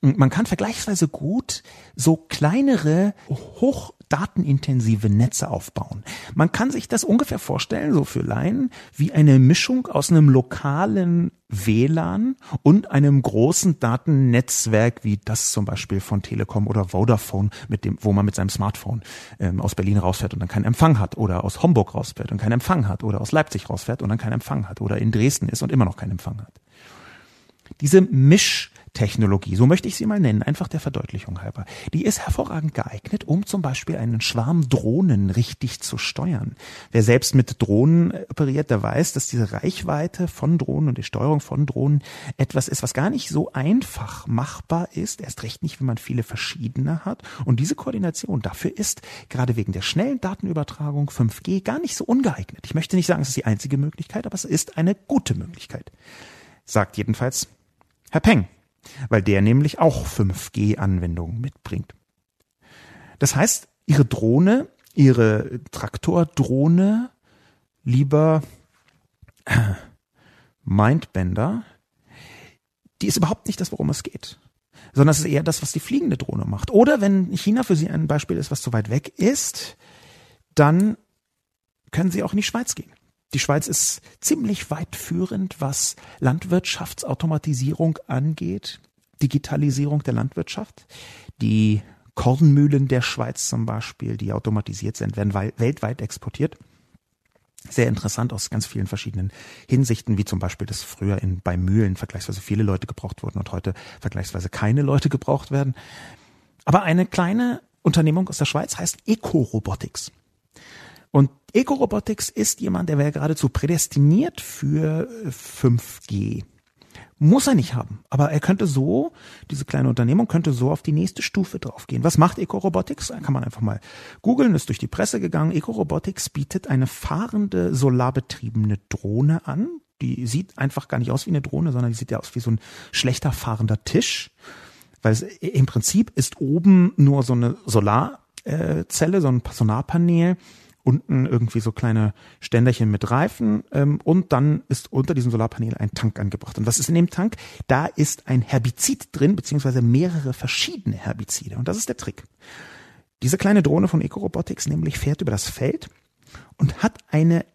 S2: man kann vergleichsweise gut so kleinere, hochdatenintensive Netze aufbauen. Man kann sich das ungefähr vorstellen, so für Laien, wie eine Mischung aus einem lokalen WLAN und einem großen Datennetzwerk wie das zum Beispiel von Telekom oder Vodafone, mit dem, wo man mit seinem Smartphone ähm, aus Berlin rausfährt und dann keinen Empfang hat oder aus Homburg rausfährt und keinen Empfang hat oder aus Leipzig rausfährt und dann keinen Empfang hat oder in Dresden ist und immer noch keinen Empfang hat. Diese Misch Technologie, so möchte ich sie mal nennen, einfach der Verdeutlichung halber. Die ist hervorragend geeignet, um zum Beispiel einen Schwarm Drohnen richtig zu steuern. Wer selbst mit Drohnen operiert, der weiß, dass diese Reichweite von Drohnen und die Steuerung von Drohnen etwas ist, was gar nicht so einfach machbar ist, erst recht nicht, wenn man viele verschiedene hat. Und diese Koordination dafür ist gerade wegen der schnellen Datenübertragung 5G gar nicht so ungeeignet. Ich möchte nicht sagen, es ist die einzige Möglichkeit, aber es ist eine gute Möglichkeit. Sagt jedenfalls Herr Peng, weil der nämlich auch 5G-Anwendungen mitbringt. Das heißt, Ihre Drohne, Ihre Traktordrohne, lieber Mindbender, die ist überhaupt nicht das, worum es geht, sondern es ist eher das, was die fliegende Drohne macht. Oder wenn China für Sie ein Beispiel ist, was zu weit weg ist, dann können Sie auch in die Schweiz gehen. Die Schweiz ist ziemlich weit führend, was Landwirtschaftsautomatisierung angeht, Digitalisierung der Landwirtschaft. Die Kornmühlen der Schweiz zum Beispiel, die automatisiert sind, werden weltweit exportiert. Sehr interessant aus ganz vielen verschiedenen Hinsichten, wie zum Beispiel, dass früher in, bei Mühlen vergleichsweise viele Leute gebraucht wurden und heute vergleichsweise keine Leute gebraucht werden. Aber eine kleine Unternehmung aus der Schweiz heißt Eco-Robotics. Und Eco-Robotics ist jemand, der wäre geradezu prädestiniert für 5G. Muss er nicht haben, aber er könnte so, diese kleine Unternehmung könnte so auf die nächste Stufe draufgehen. Was macht Eco-Robotics? Kann man einfach mal googeln, ist durch die Presse gegangen. Eco-Robotics bietet eine fahrende, solarbetriebene Drohne an. Die sieht einfach gar nicht aus wie eine Drohne, sondern die sieht ja aus wie so ein schlechter fahrender Tisch. Weil es im Prinzip ist oben nur so eine Solarzelle, so ein Solarpanel unten irgendwie so kleine Ständerchen mit Reifen ähm, und dann ist unter diesem Solarpanel ein Tank angebracht. Und was ist in dem Tank? Da ist ein Herbizid drin, beziehungsweise mehrere verschiedene Herbizide. Und das ist der Trick. Diese kleine Drohne von Ecorobotics nämlich fährt über das Feld und hat eine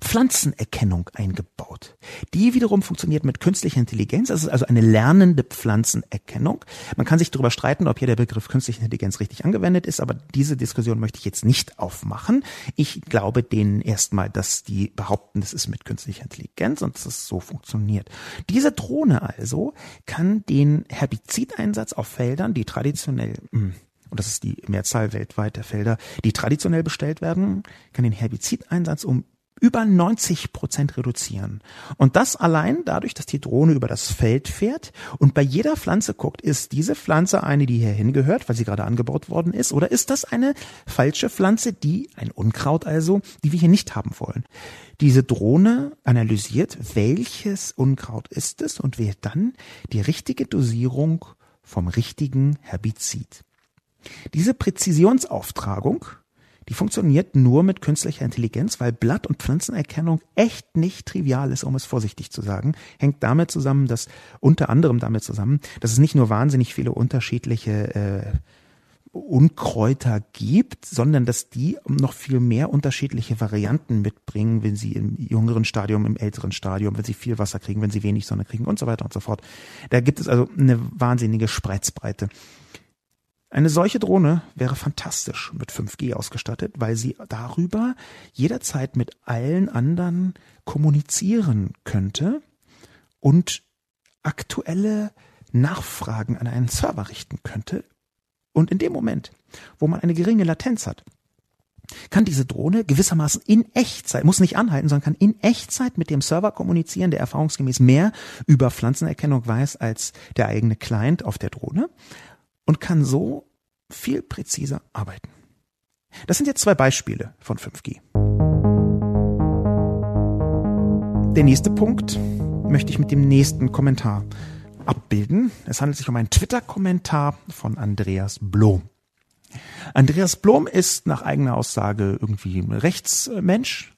S2: Pflanzenerkennung eingebaut. Die wiederum funktioniert mit künstlicher Intelligenz. Das ist also eine lernende Pflanzenerkennung. Man kann sich darüber streiten, ob hier der Begriff künstliche Intelligenz richtig angewendet ist, aber diese Diskussion möchte ich jetzt nicht aufmachen. Ich glaube denen erstmal, dass die behaupten, das ist mit künstlicher Intelligenz und dass es so funktioniert. Diese Drohne also kann den Herbizideinsatz auf Feldern, die traditionell hm, und das ist die Mehrzahl weltweit der Felder, die traditionell bestellt werden, kann den Herbizideinsatz um über 90 Prozent reduzieren. Und das allein dadurch, dass die Drohne über das Feld fährt und bei jeder Pflanze guckt, ist diese Pflanze eine, die hier hingehört, weil sie gerade angebaut worden ist, oder ist das eine falsche Pflanze, die, ein Unkraut also, die wir hier nicht haben wollen. Diese Drohne analysiert, welches Unkraut ist es und wählt dann die richtige Dosierung vom richtigen Herbizid. Diese Präzisionsauftragung die funktioniert nur mit künstlicher Intelligenz, weil Blatt- und Pflanzenerkennung echt nicht trivial ist, um es vorsichtig zu sagen. Hängt damit zusammen, dass unter anderem damit zusammen, dass es nicht nur wahnsinnig viele unterschiedliche äh, Unkräuter gibt, sondern dass die noch viel mehr unterschiedliche Varianten mitbringen, wenn sie im jüngeren Stadium, im älteren Stadium, wenn sie viel Wasser kriegen, wenn sie wenig Sonne kriegen und so weiter und so fort. Da gibt es also eine wahnsinnige Spreizbreite. Eine solche Drohne wäre fantastisch mit 5G ausgestattet, weil sie darüber jederzeit mit allen anderen kommunizieren könnte und aktuelle Nachfragen an einen Server richten könnte. Und in dem Moment, wo man eine geringe Latenz hat, kann diese Drohne gewissermaßen in Echtzeit, muss nicht anhalten, sondern kann in Echtzeit mit dem Server kommunizieren, der erfahrungsgemäß mehr über Pflanzenerkennung weiß als der eigene Client auf der Drohne und kann so viel präziser arbeiten. Das sind jetzt zwei Beispiele von 5G. Der nächste Punkt möchte ich mit dem nächsten Kommentar abbilden. Es handelt sich um einen Twitter-Kommentar von Andreas Bloh. Andreas Blom ist nach eigener Aussage irgendwie ein Rechtsmensch,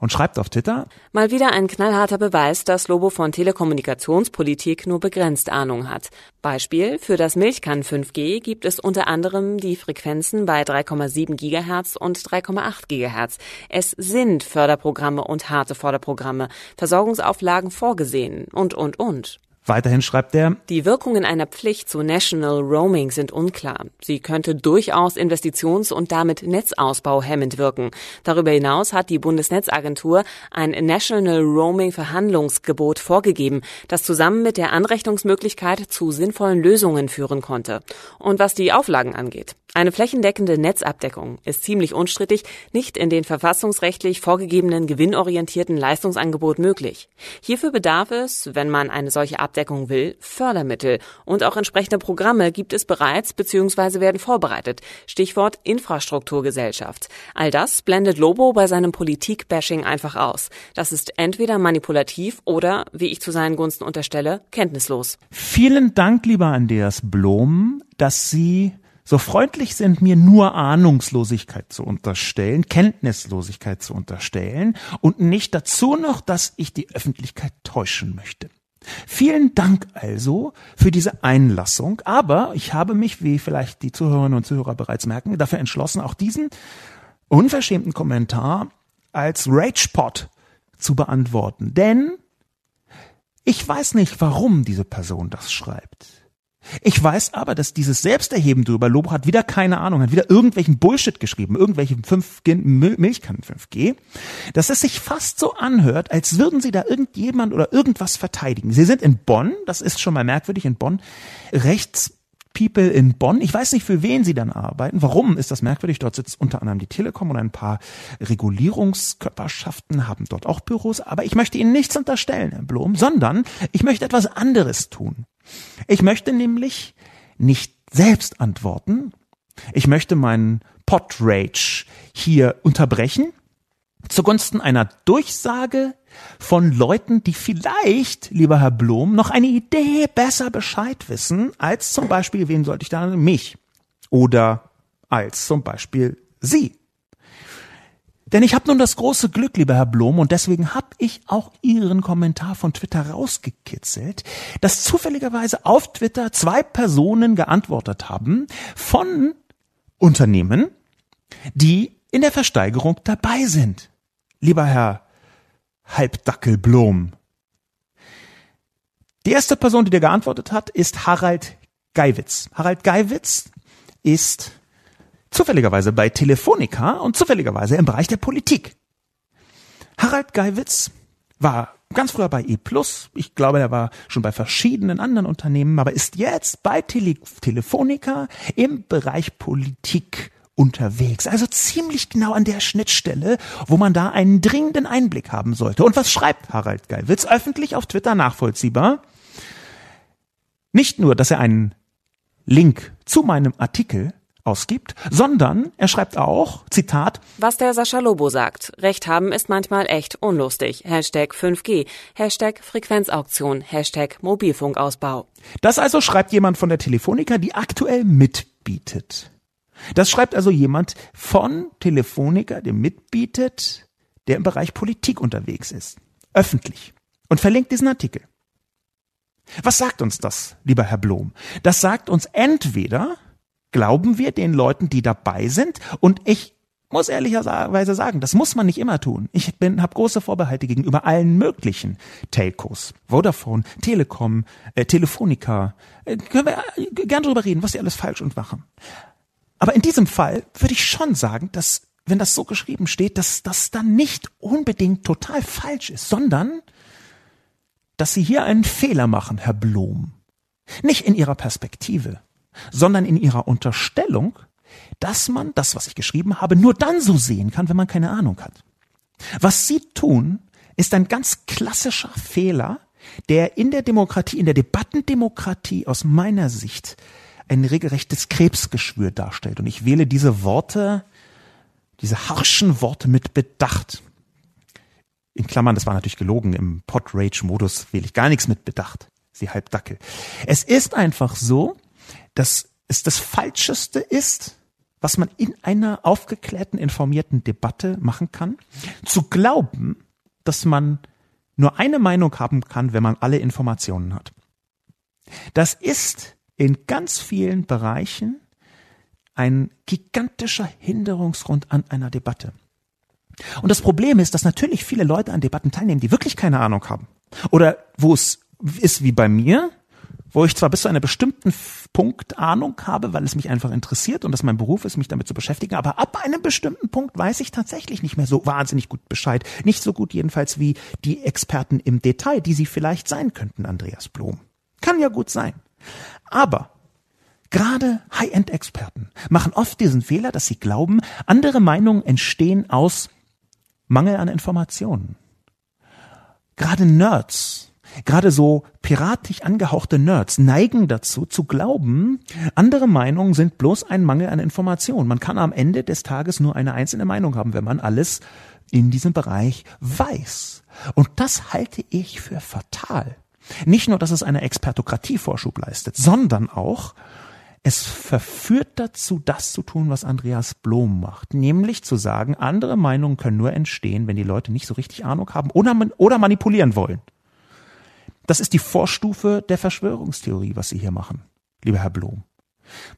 S2: und schreibt auf Twitter.
S1: Mal wieder ein knallharter Beweis, dass Lobo von Telekommunikationspolitik nur begrenzt Ahnung hat. Beispiel, für das Milchkannen 5G gibt es unter anderem die Frequenzen bei 3,7 Gigahertz und 3,8 Gigahertz. Es sind Förderprogramme und harte Förderprogramme, Versorgungsauflagen vorgesehen und, und, und.
S2: Weiterhin schreibt er,
S1: die Wirkungen einer Pflicht zu National Roaming sind unklar. Sie könnte durchaus Investitions- und damit Netzausbau hemmend wirken. Darüber hinaus hat die Bundesnetzagentur ein National Roaming Verhandlungsgebot vorgegeben, das zusammen mit der Anrechnungsmöglichkeit zu sinnvollen Lösungen führen konnte. Und was die Auflagen angeht, eine flächendeckende Netzabdeckung ist ziemlich unstrittig nicht in den verfassungsrechtlich vorgegebenen gewinnorientierten Leistungsangebot möglich. Hierfür bedarf es, wenn man eine solche Abdeckung will, Fördermittel und auch entsprechende Programme gibt es bereits bzw. werden vorbereitet. Stichwort Infrastrukturgesellschaft. All das blendet Lobo bei seinem Politikbashing einfach aus. Das ist entweder manipulativ oder, wie ich zu seinen Gunsten unterstelle, kenntnislos.
S2: Vielen Dank, lieber Andreas Blom, dass Sie so freundlich sind, mir nur Ahnungslosigkeit zu unterstellen, Kenntnislosigkeit zu unterstellen und nicht dazu noch, dass ich die Öffentlichkeit täuschen möchte. Vielen Dank also für diese Einlassung, aber ich habe mich, wie vielleicht die Zuhörerinnen und Zuhörer bereits merken, dafür entschlossen, auch diesen unverschämten Kommentar als Ragepot zu beantworten. Denn ich weiß nicht, warum diese Person das schreibt. Ich weiß aber, dass dieses Selbsterheben drüber, Lobo hat wieder keine Ahnung, hat wieder irgendwelchen Bullshit geschrieben, irgendwelche 5G, Milchkannen 5G, dass es sich fast so anhört, als würden sie da irgendjemand oder irgendwas verteidigen. Sie sind in Bonn, das ist schon mal merkwürdig, in Bonn, rechts People in Bonn. Ich weiß nicht, für wen sie dann arbeiten. Warum ist das merkwürdig? Dort sitzt unter anderem die Telekom und ein paar Regulierungskörperschaften haben dort auch Büros. Aber ich möchte Ihnen nichts unterstellen, Herr Blom, sondern ich möchte etwas anderes tun. Ich möchte nämlich nicht selbst antworten. Ich möchte meinen Podrage hier unterbrechen zugunsten einer Durchsage von Leuten, die vielleicht, lieber Herr Blom, noch eine Idee besser Bescheid wissen, als zum Beispiel, wen sollte ich da, mich oder als zum Beispiel Sie. Denn ich habe nun das große Glück, lieber Herr Blom, und deswegen habe ich auch Ihren Kommentar von Twitter rausgekitzelt, dass zufälligerweise auf Twitter zwei Personen geantwortet haben von Unternehmen, die in der Versteigerung dabei sind. Lieber Herr Halbdackel Blom. Die erste Person, die dir geantwortet hat, ist Harald Geiwitz. Harald Geiwitz ist zufälligerweise bei Telefonica und zufälligerweise im Bereich der Politik. Harald Geiwitz war ganz früher bei E+. Ich glaube, er war schon bei verschiedenen anderen Unternehmen, aber ist jetzt bei Tele Telefonica im Bereich Politik unterwegs. Also ziemlich genau an der Schnittstelle, wo man da einen dringenden Einblick haben sollte. Und was schreibt Harald Geiwitz öffentlich auf Twitter nachvollziehbar? Nicht nur, dass er einen Link zu meinem Artikel ausgibt, sondern er schreibt auch, Zitat,
S1: Was der Sascha Lobo sagt, Recht haben ist manchmal echt unlustig. Hashtag 5G, Hashtag Frequenzauktion, Hashtag Mobilfunkausbau.
S2: Das also schreibt jemand von der Telefonica, die aktuell mitbietet. Das schreibt also jemand von Telefonica, der mitbietet, der im Bereich Politik unterwegs ist. Öffentlich. Und verlinkt diesen Artikel. Was sagt uns das, lieber Herr Blom? Das sagt uns entweder, glauben wir den Leuten, die dabei sind, und ich muss ehrlicherweise sagen, das muss man nicht immer tun. Ich bin, habe große Vorbehalte gegenüber allen möglichen Telcos, Vodafone, Telekom, äh, Telefonica. Äh, können wir äh, gern drüber reden, was sie alles falsch und machen. Aber in diesem Fall würde ich schon sagen, dass, wenn das so geschrieben steht, dass das dann nicht unbedingt total falsch ist, sondern dass Sie hier einen Fehler machen, Herr Blom. Nicht in Ihrer Perspektive, sondern in Ihrer Unterstellung, dass man das, was ich geschrieben habe, nur dann so sehen kann, wenn man keine Ahnung hat. Was Sie tun, ist ein ganz klassischer Fehler, der in der Demokratie, in der Debattendemokratie aus meiner Sicht ein regelrechtes Krebsgeschwür darstellt. Und ich wähle diese Worte, diese harschen Worte mit Bedacht. In Klammern, das war natürlich gelogen, im Pod-Rage-Modus wähle ich gar nichts mit Bedacht. Sie Halbdackel. Es ist einfach so, dass es das Falscheste ist, was man in einer aufgeklärten, informierten Debatte machen kann, zu glauben, dass man nur eine Meinung haben kann, wenn man alle Informationen hat. Das ist in ganz vielen Bereichen ein gigantischer Hinderungsgrund an einer Debatte. Und das Problem ist, dass natürlich viele Leute an Debatten teilnehmen, die wirklich keine Ahnung haben. Oder wo es ist wie bei mir, wo ich zwar bis zu einem bestimmten Punkt Ahnung habe, weil es mich einfach interessiert und das mein Beruf ist, mich damit zu beschäftigen, aber ab einem bestimmten Punkt weiß ich tatsächlich nicht mehr so wahnsinnig gut Bescheid. Nicht so gut jedenfalls wie die Experten im Detail, die sie vielleicht sein könnten, Andreas Blom. Kann ja gut sein. Aber gerade High-End-Experten machen oft diesen Fehler, dass sie glauben, andere Meinungen entstehen aus Mangel an Informationen. Gerade Nerds Gerade so piratisch angehauchte Nerds neigen dazu zu glauben, andere Meinungen sind bloß ein Mangel an Information. Man kann am Ende des Tages nur eine einzelne Meinung haben, wenn man alles in diesem Bereich weiß. Und das halte ich für fatal. Nicht nur, dass es eine Expertokratie Vorschub leistet, sondern auch, es verführt dazu, das zu tun, was Andreas Blom macht, nämlich zu sagen, andere Meinungen können nur entstehen, wenn die Leute nicht so richtig Ahnung haben oder, oder manipulieren wollen. Das ist die Vorstufe der Verschwörungstheorie, was Sie hier machen, lieber Herr Blom.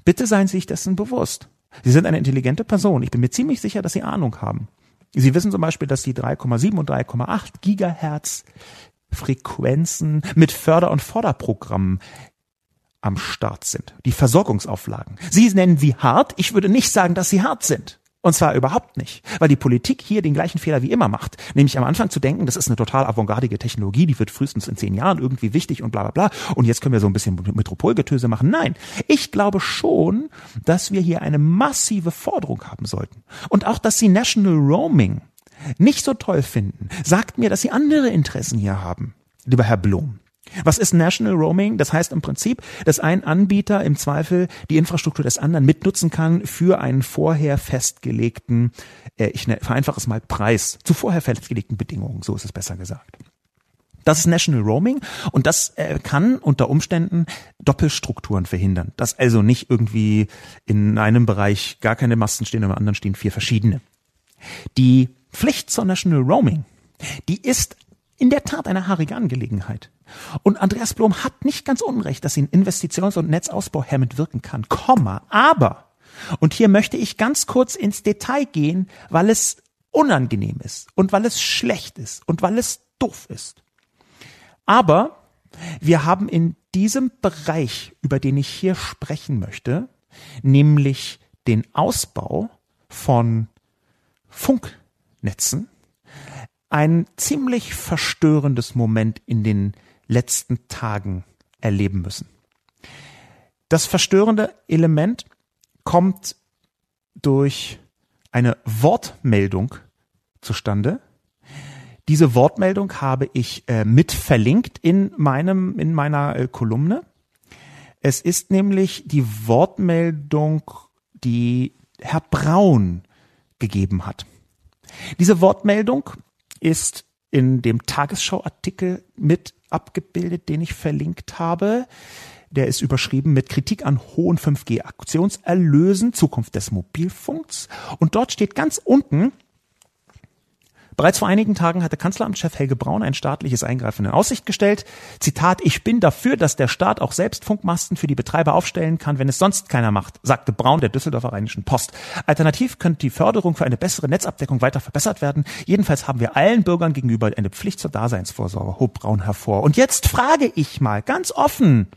S2: Bitte seien Sie sich dessen bewusst. Sie sind eine intelligente Person. Ich bin mir ziemlich sicher, dass Sie Ahnung haben. Sie wissen zum Beispiel, dass die 3,7 und 3,8 Gigahertz Frequenzen mit Förder- und Förderprogrammen am Start sind. Die Versorgungsauflagen. Sie nennen sie hart. Ich würde nicht sagen, dass sie hart sind. Und zwar überhaupt nicht, weil die Politik hier den gleichen Fehler wie immer macht, nämlich am Anfang zu denken, das ist eine total avantgardige Technologie, die wird frühestens in zehn Jahren irgendwie wichtig und bla bla bla. Und jetzt können wir so ein bisschen Metropolgetöse machen. Nein, ich glaube schon, dass wir hier eine massive Forderung haben sollten. Und auch, dass sie National Roaming nicht so toll finden, sagt mir, dass sie andere Interessen hier haben, lieber Herr Blum. Was ist National Roaming? Das heißt im Prinzip, dass ein Anbieter im Zweifel die Infrastruktur des anderen mitnutzen kann für einen vorher festgelegten, äh, ich ne, vereinfache es mal, Preis, zu vorher festgelegten Bedingungen, so ist es besser gesagt. Das ist National Roaming und das äh, kann unter Umständen Doppelstrukturen verhindern. Dass also nicht irgendwie in einem Bereich gar keine Masten stehen, im anderen stehen vier verschiedene. Die Pflicht zur National Roaming, die ist in der Tat eine haarige Angelegenheit. Und Andreas Blom hat nicht ganz unrecht, dass ihn Investitions- und Netzausbau hemmend wirken kann. Komma. Aber, und hier möchte ich ganz kurz ins Detail gehen, weil es unangenehm ist und weil es schlecht ist und weil es doof ist. Aber wir haben in diesem Bereich, über den ich hier sprechen möchte, nämlich den Ausbau von Funknetzen, ein ziemlich verstörendes Moment in den letzten Tagen erleben müssen. Das verstörende Element kommt durch eine Wortmeldung zustande. Diese Wortmeldung habe ich äh, mit verlinkt in meinem in meiner äh, Kolumne. Es ist nämlich die Wortmeldung, die Herr Braun gegeben hat. Diese Wortmeldung ist in dem Tagesschau-Artikel mit abgebildet, den ich verlinkt habe. Der ist überschrieben mit Kritik an hohen 5G-Aktionserlösen, Zukunft des Mobilfunks. Und dort steht ganz unten, Bereits vor einigen Tagen hatte Kanzleramtschef Helge Braun ein staatliches Eingreifen in Aussicht gestellt. Zitat, ich bin dafür, dass der Staat auch selbst Funkmasten für die Betreiber aufstellen kann, wenn es sonst keiner macht, sagte Braun der Düsseldorfer Rheinischen Post. Alternativ könnte die Förderung für eine bessere Netzabdeckung weiter verbessert werden. Jedenfalls haben wir allen Bürgern gegenüber eine Pflicht zur Daseinsvorsorge, hob Braun hervor. Und jetzt frage ich mal ganz offen,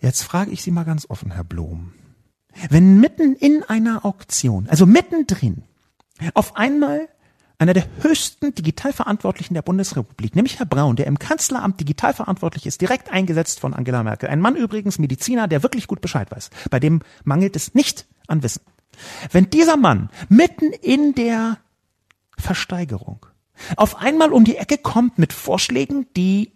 S2: jetzt frage ich Sie mal ganz offen, Herr Blom. Wenn mitten in einer Auktion, also mittendrin, auf einmal einer der höchsten Digitalverantwortlichen der Bundesrepublik, nämlich Herr Braun, der im Kanzleramt digital verantwortlich ist, direkt eingesetzt von Angela Merkel. Ein Mann übrigens, Mediziner, der wirklich gut Bescheid weiß. Bei dem mangelt es nicht an Wissen. Wenn dieser Mann mitten in der Versteigerung auf einmal um die Ecke kommt mit Vorschlägen, die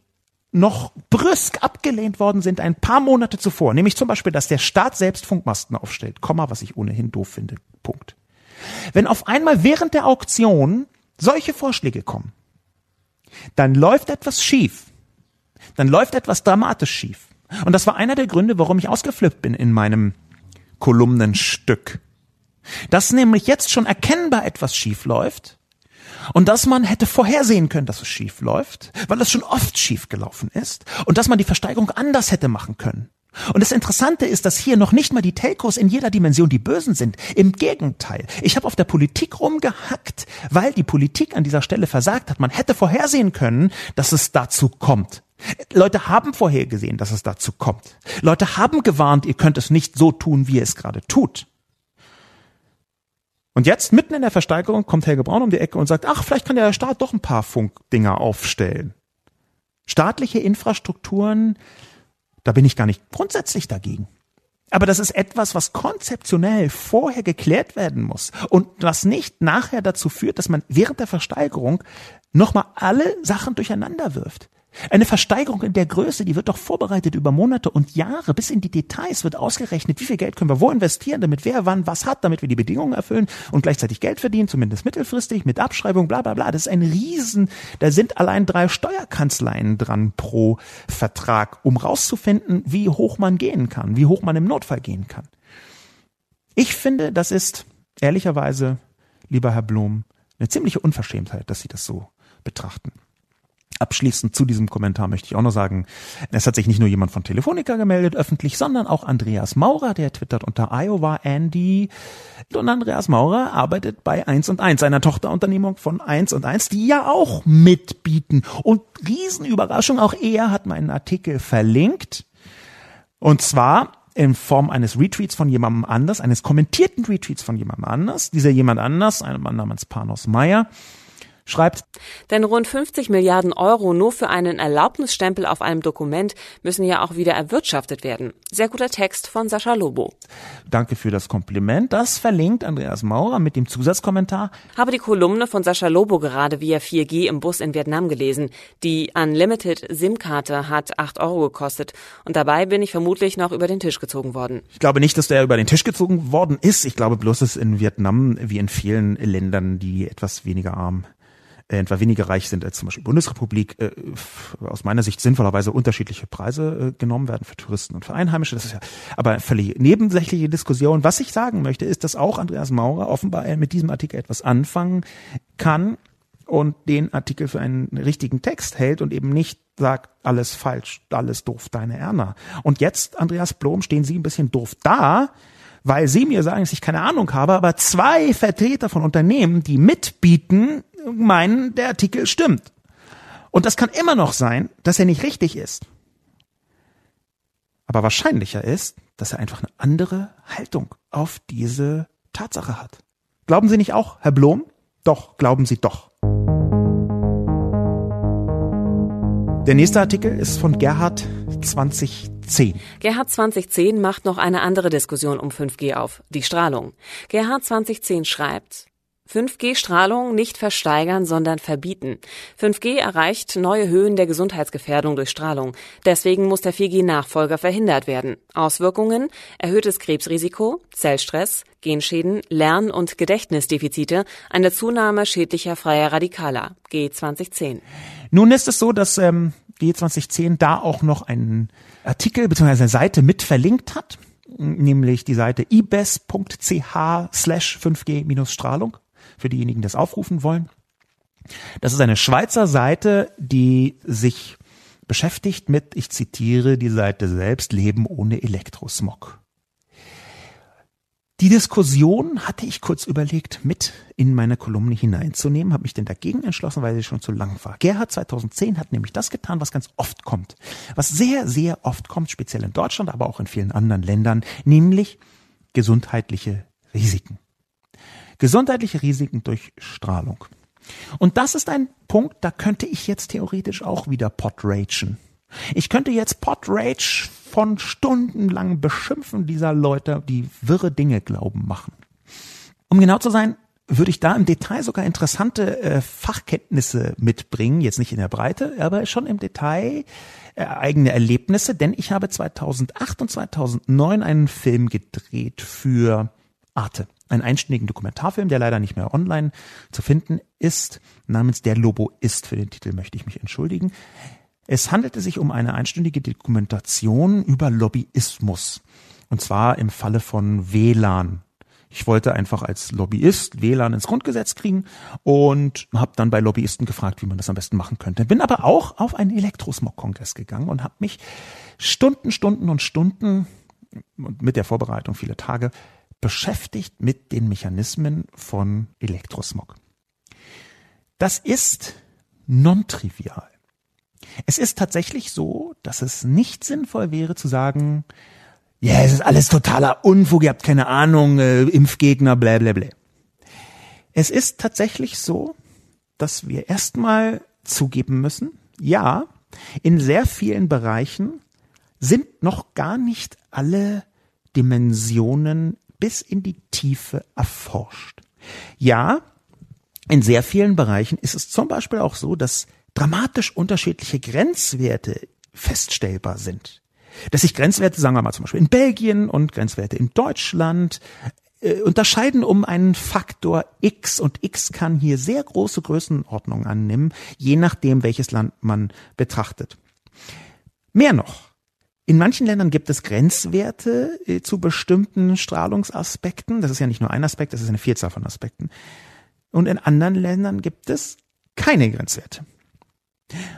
S2: noch brüsk abgelehnt worden sind ein paar Monate zuvor, nämlich zum Beispiel, dass der Staat selbst Funkmasten aufstellt, Komma, was ich ohnehin doof finde, Punkt. Wenn auf einmal während der Auktion solche Vorschläge kommen, dann läuft etwas schief. Dann läuft etwas dramatisch schief. Und das war einer der Gründe, warum ich ausgeflippt bin in meinem Kolumnenstück Dass nämlich jetzt schon erkennbar etwas schief läuft und dass man hätte vorhersehen können, dass es schief läuft, weil es schon oft schief gelaufen ist und dass man die Versteigerung anders hätte machen können. Und das Interessante ist, dass hier noch nicht mal die Telcos in jeder Dimension die Bösen sind. Im Gegenteil. Ich habe auf der Politik rumgehackt, weil die Politik an dieser Stelle versagt hat. Man hätte vorhersehen können, dass es dazu kommt. Leute haben vorhergesehen, dass es dazu kommt. Leute haben gewarnt, ihr könnt es nicht so tun, wie ihr es gerade tut. Und jetzt, mitten in der Versteigerung, kommt Helge Braun um die Ecke und sagt, ach, vielleicht kann der Staat doch ein paar Funkdinger aufstellen. Staatliche Infrastrukturen, da bin ich gar nicht grundsätzlich dagegen. Aber das ist etwas, was konzeptionell vorher geklärt werden muss und was nicht nachher dazu führt, dass man während der Versteigerung nochmal alle Sachen durcheinander wirft. Eine Versteigerung in der Größe, die wird doch vorbereitet über Monate und Jahre, bis in die Details wird ausgerechnet, wie viel Geld können wir wo investieren, damit wer wann was hat, damit wir die Bedingungen erfüllen und gleichzeitig Geld verdienen, zumindest mittelfristig, mit Abschreibung, bla bla bla. Das ist ein Riesen, da sind allein drei Steuerkanzleien dran pro Vertrag, um rauszufinden, wie hoch man gehen kann, wie hoch man im Notfall gehen kann. Ich finde, das ist ehrlicherweise, lieber Herr Blum, eine ziemliche Unverschämtheit, dass Sie das so betrachten. Abschließend zu diesem Kommentar möchte ich auch noch sagen, es hat sich nicht nur jemand von Telefonica gemeldet öffentlich, sondern auch Andreas Maurer, der twittert unter Iowa Andy. Und Andreas Maurer arbeitet bei 1 und 1, einer Tochterunternehmung von 1 und 1, die ja auch mitbieten. Und Riesenüberraschung, auch er hat meinen Artikel verlinkt. Und zwar in Form eines Retweets von jemandem anders, eines kommentierten Retweets von jemandem anders. Dieser jemand anders, ein Mann namens Panos Meyer, schreibt,
S1: denn rund 50 Milliarden Euro nur für einen Erlaubnisstempel auf einem Dokument müssen ja auch wieder erwirtschaftet werden. Sehr guter Text von Sascha Lobo.
S2: Danke für das Kompliment. Das verlinkt Andreas Maurer mit dem Zusatzkommentar.
S1: Habe die Kolumne von Sascha Lobo gerade via 4G im Bus in Vietnam gelesen. Die Unlimited SIM-Karte hat 8 Euro gekostet und dabei bin ich vermutlich noch über den Tisch gezogen worden.
S2: Ich glaube nicht, dass der über den Tisch gezogen worden ist. Ich glaube bloß, dass in Vietnam wie in vielen Ländern, die etwas weniger arm etwa weniger reich sind als zum Beispiel Bundesrepublik, äh, aus meiner Sicht sinnvollerweise unterschiedliche Preise äh, genommen werden für Touristen und für Einheimische. Das ist ja aber völlig nebensächliche Diskussion. Was ich sagen möchte, ist, dass auch Andreas Maurer offenbar mit diesem Artikel etwas anfangen kann und den Artikel für einen richtigen Text hält und eben nicht sagt, alles falsch, alles doof, deine Erna. Und jetzt, Andreas Blom, stehen Sie ein bisschen doof da, weil Sie mir sagen, dass ich keine Ahnung habe, aber zwei Vertreter von Unternehmen, die mitbieten, meinen, der Artikel stimmt. Und das kann immer noch sein, dass er nicht richtig ist. Aber wahrscheinlicher ist, dass er einfach eine andere Haltung auf diese Tatsache hat. Glauben Sie nicht auch, Herr Blom? Doch, glauben Sie doch. Der nächste Artikel ist von Gerhard 2010.
S1: Gerhard 2010 macht noch eine andere Diskussion um 5G auf, die Strahlung. Gerhard 2010 schreibt, 5G-Strahlung nicht versteigern, sondern verbieten. 5G erreicht neue Höhen der Gesundheitsgefährdung durch Strahlung. Deswegen muss der 4G-Nachfolger verhindert werden. Auswirkungen erhöhtes Krebsrisiko, Zellstress, Genschäden, Lern- und Gedächtnisdefizite, eine Zunahme schädlicher freier Radikaler. G2010.
S2: Nun ist es so, dass ähm, G2010 da auch noch einen Artikel bzw. eine Seite mit verlinkt hat nämlich die Seite ibes.ch slash 5G-Strahlung für diejenigen, die das aufrufen wollen. Das ist eine Schweizer Seite, die sich beschäftigt mit, ich zitiere die Seite selbst, Leben ohne Elektrosmog. Die Diskussion hatte ich kurz überlegt, mit in meine Kolumne hineinzunehmen, habe mich denn dagegen entschlossen, weil sie schon zu lang war. Gerhard 2010 hat nämlich das getan, was ganz oft kommt, was sehr, sehr oft kommt, speziell in Deutschland, aber auch in vielen anderen Ländern, nämlich gesundheitliche Risiken. Gesundheitliche Risiken durch Strahlung. Und das ist ein Punkt, da könnte ich jetzt theoretisch auch wieder podragen. Ich könnte jetzt podrage von stundenlang beschimpfen dieser Leute, die wirre Dinge glauben machen. Um genau zu sein, würde ich da im Detail sogar interessante äh, Fachkenntnisse mitbringen, jetzt nicht in der Breite, aber schon im Detail äh, eigene Erlebnisse, denn ich habe 2008 und 2009 einen Film gedreht für Arte einen einstündigen Dokumentarfilm, der leider nicht mehr online zu finden ist, namens Der Lobo ist. Für den Titel möchte ich mich entschuldigen. Es handelte sich um eine einstündige Dokumentation über Lobbyismus. Und zwar im Falle von WLAN. Ich wollte einfach als Lobbyist WLAN ins Grundgesetz kriegen und habe dann bei Lobbyisten gefragt, wie man das am besten machen könnte. Bin aber auch auf einen Elektrosmog-Kongress gegangen und habe mich Stunden, Stunden und Stunden und mit der Vorbereitung viele Tage beschäftigt mit den Mechanismen von Elektrosmog. Das ist non-trivial. Es ist tatsächlich so, dass es nicht sinnvoll wäre zu sagen, ja, yeah, es ist alles totaler Unfug, ihr habt keine Ahnung, äh, Impfgegner, bla bla bla. Es ist tatsächlich so, dass wir erstmal zugeben müssen, ja, in sehr vielen Bereichen sind noch gar nicht alle Dimensionen bis in die Tiefe erforscht. Ja, in sehr vielen Bereichen ist es zum Beispiel auch so, dass dramatisch unterschiedliche Grenzwerte feststellbar sind. Dass sich Grenzwerte, sagen wir mal zum Beispiel in Belgien und Grenzwerte in Deutschland äh, unterscheiden um einen Faktor X und X kann hier sehr große Größenordnungen annehmen, je nachdem, welches Land man betrachtet. Mehr noch, in manchen Ländern gibt es Grenzwerte äh, zu bestimmten Strahlungsaspekten. Das ist ja nicht nur ein Aspekt, das ist eine Vielzahl von Aspekten. Und in anderen Ländern gibt es keine Grenzwerte.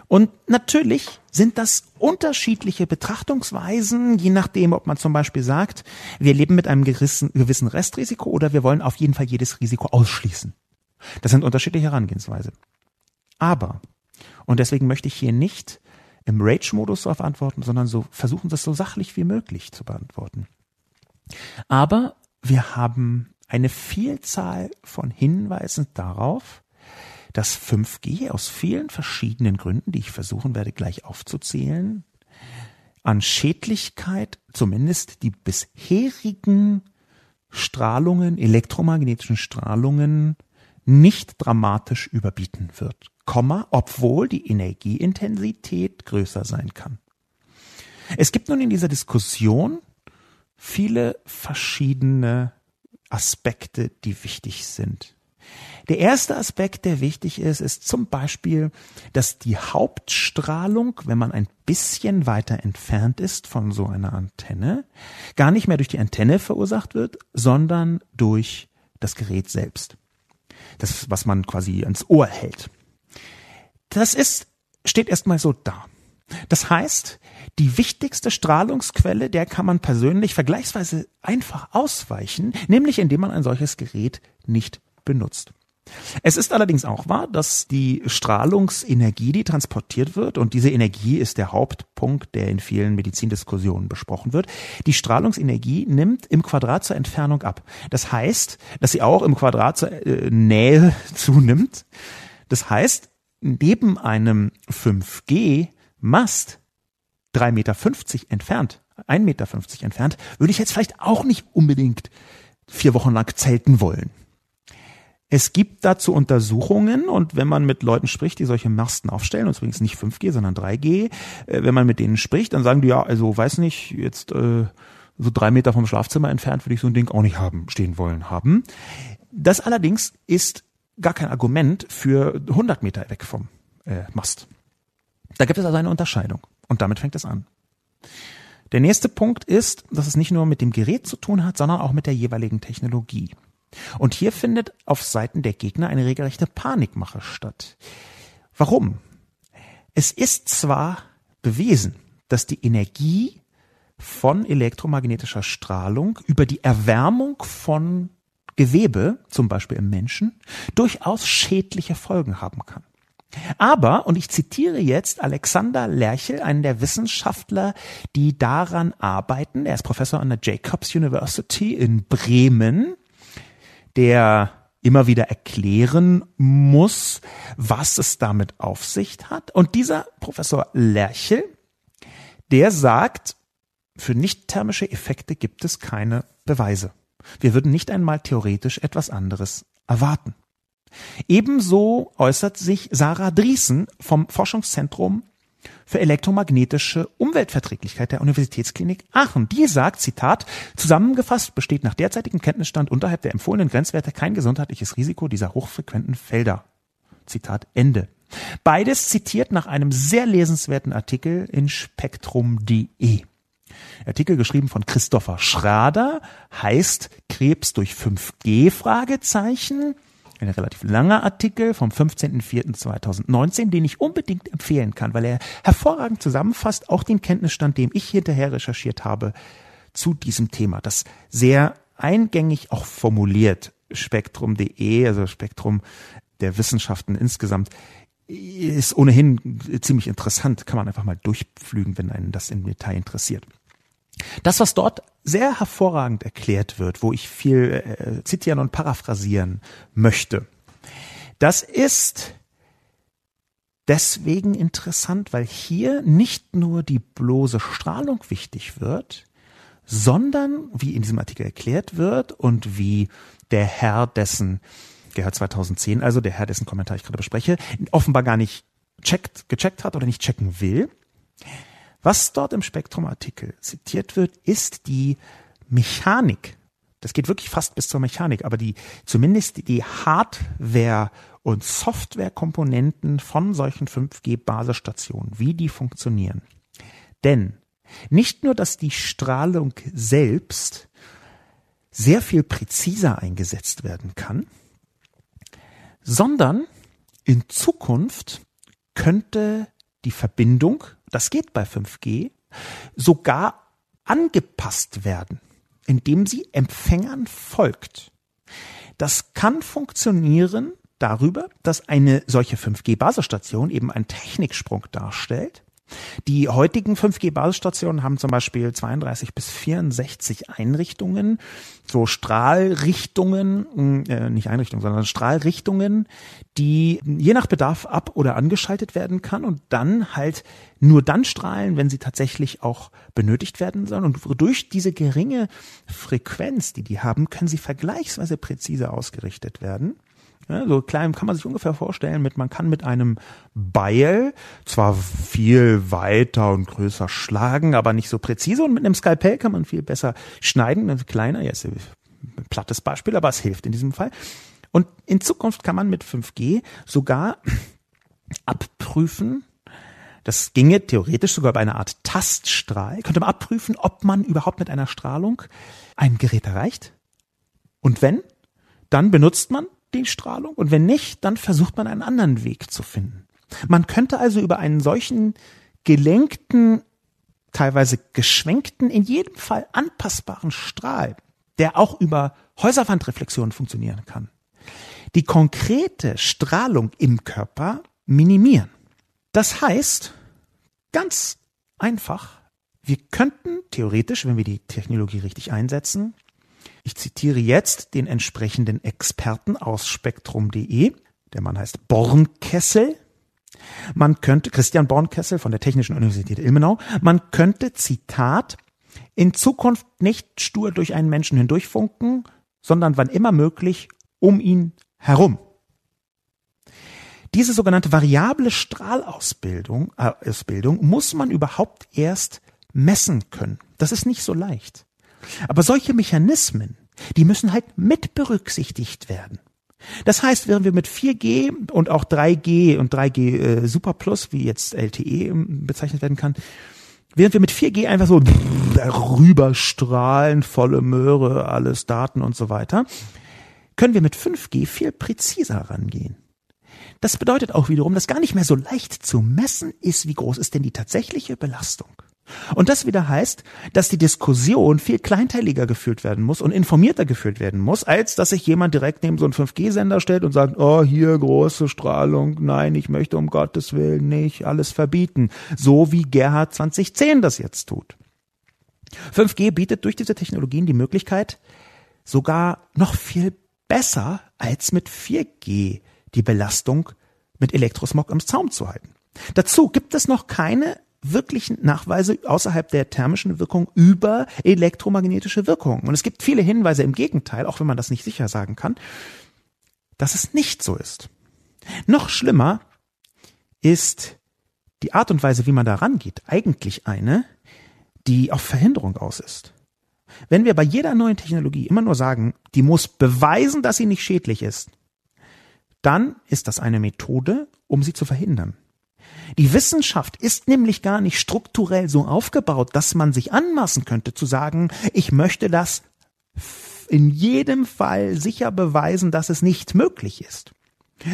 S2: Und natürlich sind das unterschiedliche Betrachtungsweisen, je nachdem, ob man zum Beispiel sagt, wir leben mit einem gewissen Restrisiko oder wir wollen auf jeden Fall jedes Risiko ausschließen. Das sind unterschiedliche Herangehensweise. Aber, und deswegen möchte ich hier nicht im Rage-Modus darauf antworten, sondern so versuchen, das so sachlich wie möglich zu beantworten. Aber wir haben eine Vielzahl von Hinweisen darauf, dass 5G aus vielen verschiedenen Gründen, die ich versuchen werde gleich aufzuzählen, an Schädlichkeit zumindest die bisherigen Strahlungen, elektromagnetischen Strahlungen nicht dramatisch überbieten wird. Komma, obwohl die Energieintensität größer sein kann. Es gibt nun in dieser Diskussion viele verschiedene Aspekte, die wichtig sind. Der erste Aspekt, der wichtig ist, ist zum Beispiel, dass die Hauptstrahlung, wenn man ein bisschen weiter entfernt ist von so einer Antenne, gar nicht mehr durch die Antenne verursacht wird, sondern durch das Gerät selbst. Das, was man quasi ans Ohr hält. Das ist, steht erstmal so da. Das heißt, die wichtigste Strahlungsquelle, der kann man persönlich vergleichsweise einfach ausweichen, nämlich indem man ein solches Gerät nicht benutzt. Es ist allerdings auch wahr, dass die Strahlungsenergie, die transportiert wird, und diese Energie ist der Hauptpunkt, der in vielen Medizindiskussionen besprochen wird, die Strahlungsenergie nimmt im Quadrat zur Entfernung ab. Das heißt, dass sie auch im Quadrat zur äh, Nähe zunimmt. Das heißt, neben einem 5G-Mast 3,50 Meter entfernt, 1,50 Meter entfernt, würde ich jetzt vielleicht auch nicht unbedingt vier Wochen lang zelten wollen. Es gibt dazu Untersuchungen und wenn man mit Leuten spricht, die solche Masten aufstellen, und übrigens nicht 5G, sondern 3G, äh, wenn man mit denen spricht, dann sagen die ja, also weiß nicht, jetzt äh, so drei Meter vom Schlafzimmer entfernt würde ich so ein Ding auch nicht haben, stehen wollen haben. Das allerdings ist gar kein Argument für 100 Meter weg vom äh, Mast. Da gibt es also eine Unterscheidung. Und damit fängt es an. Der nächste Punkt ist, dass es nicht nur mit dem Gerät zu tun hat, sondern auch mit der jeweiligen Technologie. Und hier findet auf Seiten der Gegner eine regelrechte Panikmache statt. Warum? Es ist zwar bewiesen, dass die Energie von elektromagnetischer Strahlung über die Erwärmung von Gewebe, zum Beispiel im Menschen, durchaus schädliche Folgen haben kann. Aber, und ich zitiere jetzt Alexander Lerchel, einen der Wissenschaftler, die daran arbeiten, er ist Professor an der Jacobs University in Bremen, der immer wieder erklären muss, was es damit auf sich hat. Und dieser Professor Lerchel, der sagt, für nicht thermische Effekte gibt es keine Beweise. Wir würden nicht einmal theoretisch etwas anderes erwarten. Ebenso äußert sich Sarah Driesen vom Forschungszentrum für elektromagnetische Umweltverträglichkeit der Universitätsklinik Aachen. Die sagt, Zitat, zusammengefasst besteht nach derzeitigem Kenntnisstand unterhalb der empfohlenen Grenzwerte kein gesundheitliches Risiko dieser hochfrequenten Felder. Zitat Ende. Beides zitiert nach einem sehr lesenswerten Artikel in spektrum.de. Artikel geschrieben von Christopher Schrader, heißt Krebs durch 5G Fragezeichen. Ein relativ langer Artikel vom 15.04.2019, den ich unbedingt empfehlen kann, weil er hervorragend zusammenfasst, auch den Kenntnisstand, den ich hinterher recherchiert habe zu diesem Thema. Das sehr eingängig auch formuliert. Spektrum.de, also Spektrum der Wissenschaften insgesamt, ist ohnehin ziemlich interessant. Kann man einfach mal durchpflügen, wenn einen das im Detail interessiert. Das, was dort sehr hervorragend erklärt wird, wo ich viel äh, zitieren und paraphrasieren möchte, das ist deswegen interessant, weil hier nicht nur die bloße Strahlung wichtig wird, sondern, wie in diesem Artikel erklärt wird und wie der Herr, dessen, Gerhard 2010, also der Herr, dessen Kommentar ich gerade bespreche, offenbar gar nicht checkt, gecheckt hat oder nicht checken will, was dort im Spektrum-Artikel zitiert wird, ist die Mechanik. Das geht wirklich fast bis zur Mechanik, aber die, zumindest die Hardware- und Softwarekomponenten von solchen 5G-Basisstationen, wie die funktionieren. Denn nicht nur, dass die Strahlung selbst sehr viel präziser eingesetzt werden kann, sondern in Zukunft könnte die Verbindung das geht bei 5G, sogar angepasst werden, indem sie Empfängern folgt. Das kann funktionieren darüber, dass eine solche 5G-Basisstation eben einen Techniksprung darstellt die heutigen 5G-Basisstationen haben zum Beispiel 32 bis 64 Einrichtungen, so Strahlrichtungen, äh, nicht Einrichtungen, sondern Strahlrichtungen, die je nach Bedarf ab- oder angeschaltet werden kann und dann halt nur dann strahlen, wenn sie tatsächlich auch benötigt werden sollen. Und durch diese geringe Frequenz, die die haben, können sie vergleichsweise präzise ausgerichtet werden. Ja, so klein kann man sich ungefähr vorstellen, mit man kann mit einem Beil zwar viel weiter und größer schlagen, aber nicht so präzise und mit einem Skalpell kann man viel besser schneiden, kleiner, jetzt ein plattes Beispiel, aber es hilft in diesem Fall. Und in Zukunft kann man mit 5G sogar abprüfen, das ginge theoretisch sogar bei einer Art Taststrahl, könnte man abprüfen, ob man überhaupt mit einer Strahlung ein Gerät erreicht. Und wenn, dann benutzt man die Strahlung und wenn nicht, dann versucht man einen anderen Weg zu finden. Man könnte also über einen solchen gelenkten, teilweise geschwenkten, in jedem Fall anpassbaren Strahl, der auch über Häuserwandreflexionen funktionieren kann, die konkrete Strahlung im Körper minimieren. Das heißt, ganz einfach, wir könnten theoretisch, wenn wir die Technologie richtig einsetzen, ich zitiere jetzt den entsprechenden Experten aus spektrum.de. Der Mann heißt Bornkessel. Man könnte, Christian Bornkessel von der Technischen Universität Ilmenau, man könnte, Zitat, in Zukunft nicht stur durch einen Menschen hindurchfunken, sondern wann immer möglich um ihn herum. Diese sogenannte variable Strahlausbildung äh, Ausbildung muss man überhaupt erst messen können. Das ist nicht so leicht. Aber solche Mechanismen, die müssen halt mit berücksichtigt werden. Das heißt, während wir mit 4G und auch 3G und 3G äh, Super Plus, wie jetzt LTE ähm, bezeichnet werden kann, während wir mit 4G einfach so rüberstrahlen, volle Möhre, alles Daten und so weiter, können wir mit 5G viel präziser rangehen. Das bedeutet auch wiederum, dass gar nicht mehr so leicht zu messen ist, wie groß ist denn die tatsächliche Belastung. Und das wieder heißt, dass die Diskussion viel kleinteiliger geführt werden muss und informierter geführt werden muss, als dass sich jemand direkt neben so einen 5G-Sender stellt und sagt, oh, hier große Strahlung, nein, ich möchte um Gottes Willen nicht alles verbieten. So wie Gerhard 2010 das jetzt tut. 5G bietet durch diese Technologien die Möglichkeit, sogar noch viel besser als mit 4G die Belastung mit Elektrosmog im Zaum zu halten. Dazu gibt es noch keine wirklichen Nachweise außerhalb der thermischen Wirkung über elektromagnetische Wirkungen. Und es gibt viele Hinweise im Gegenteil, auch wenn man das nicht sicher sagen kann, dass es nicht so ist. Noch schlimmer ist die Art und Weise, wie man da rangeht, eigentlich eine, die auf Verhinderung aus ist. Wenn wir bei jeder neuen Technologie immer nur sagen, die muss beweisen, dass sie nicht schädlich ist, dann ist das eine Methode, um sie zu verhindern. Die Wissenschaft ist nämlich gar nicht strukturell so aufgebaut, dass man sich anmaßen könnte zu sagen, ich möchte das in jedem Fall sicher beweisen, dass es nicht möglich ist.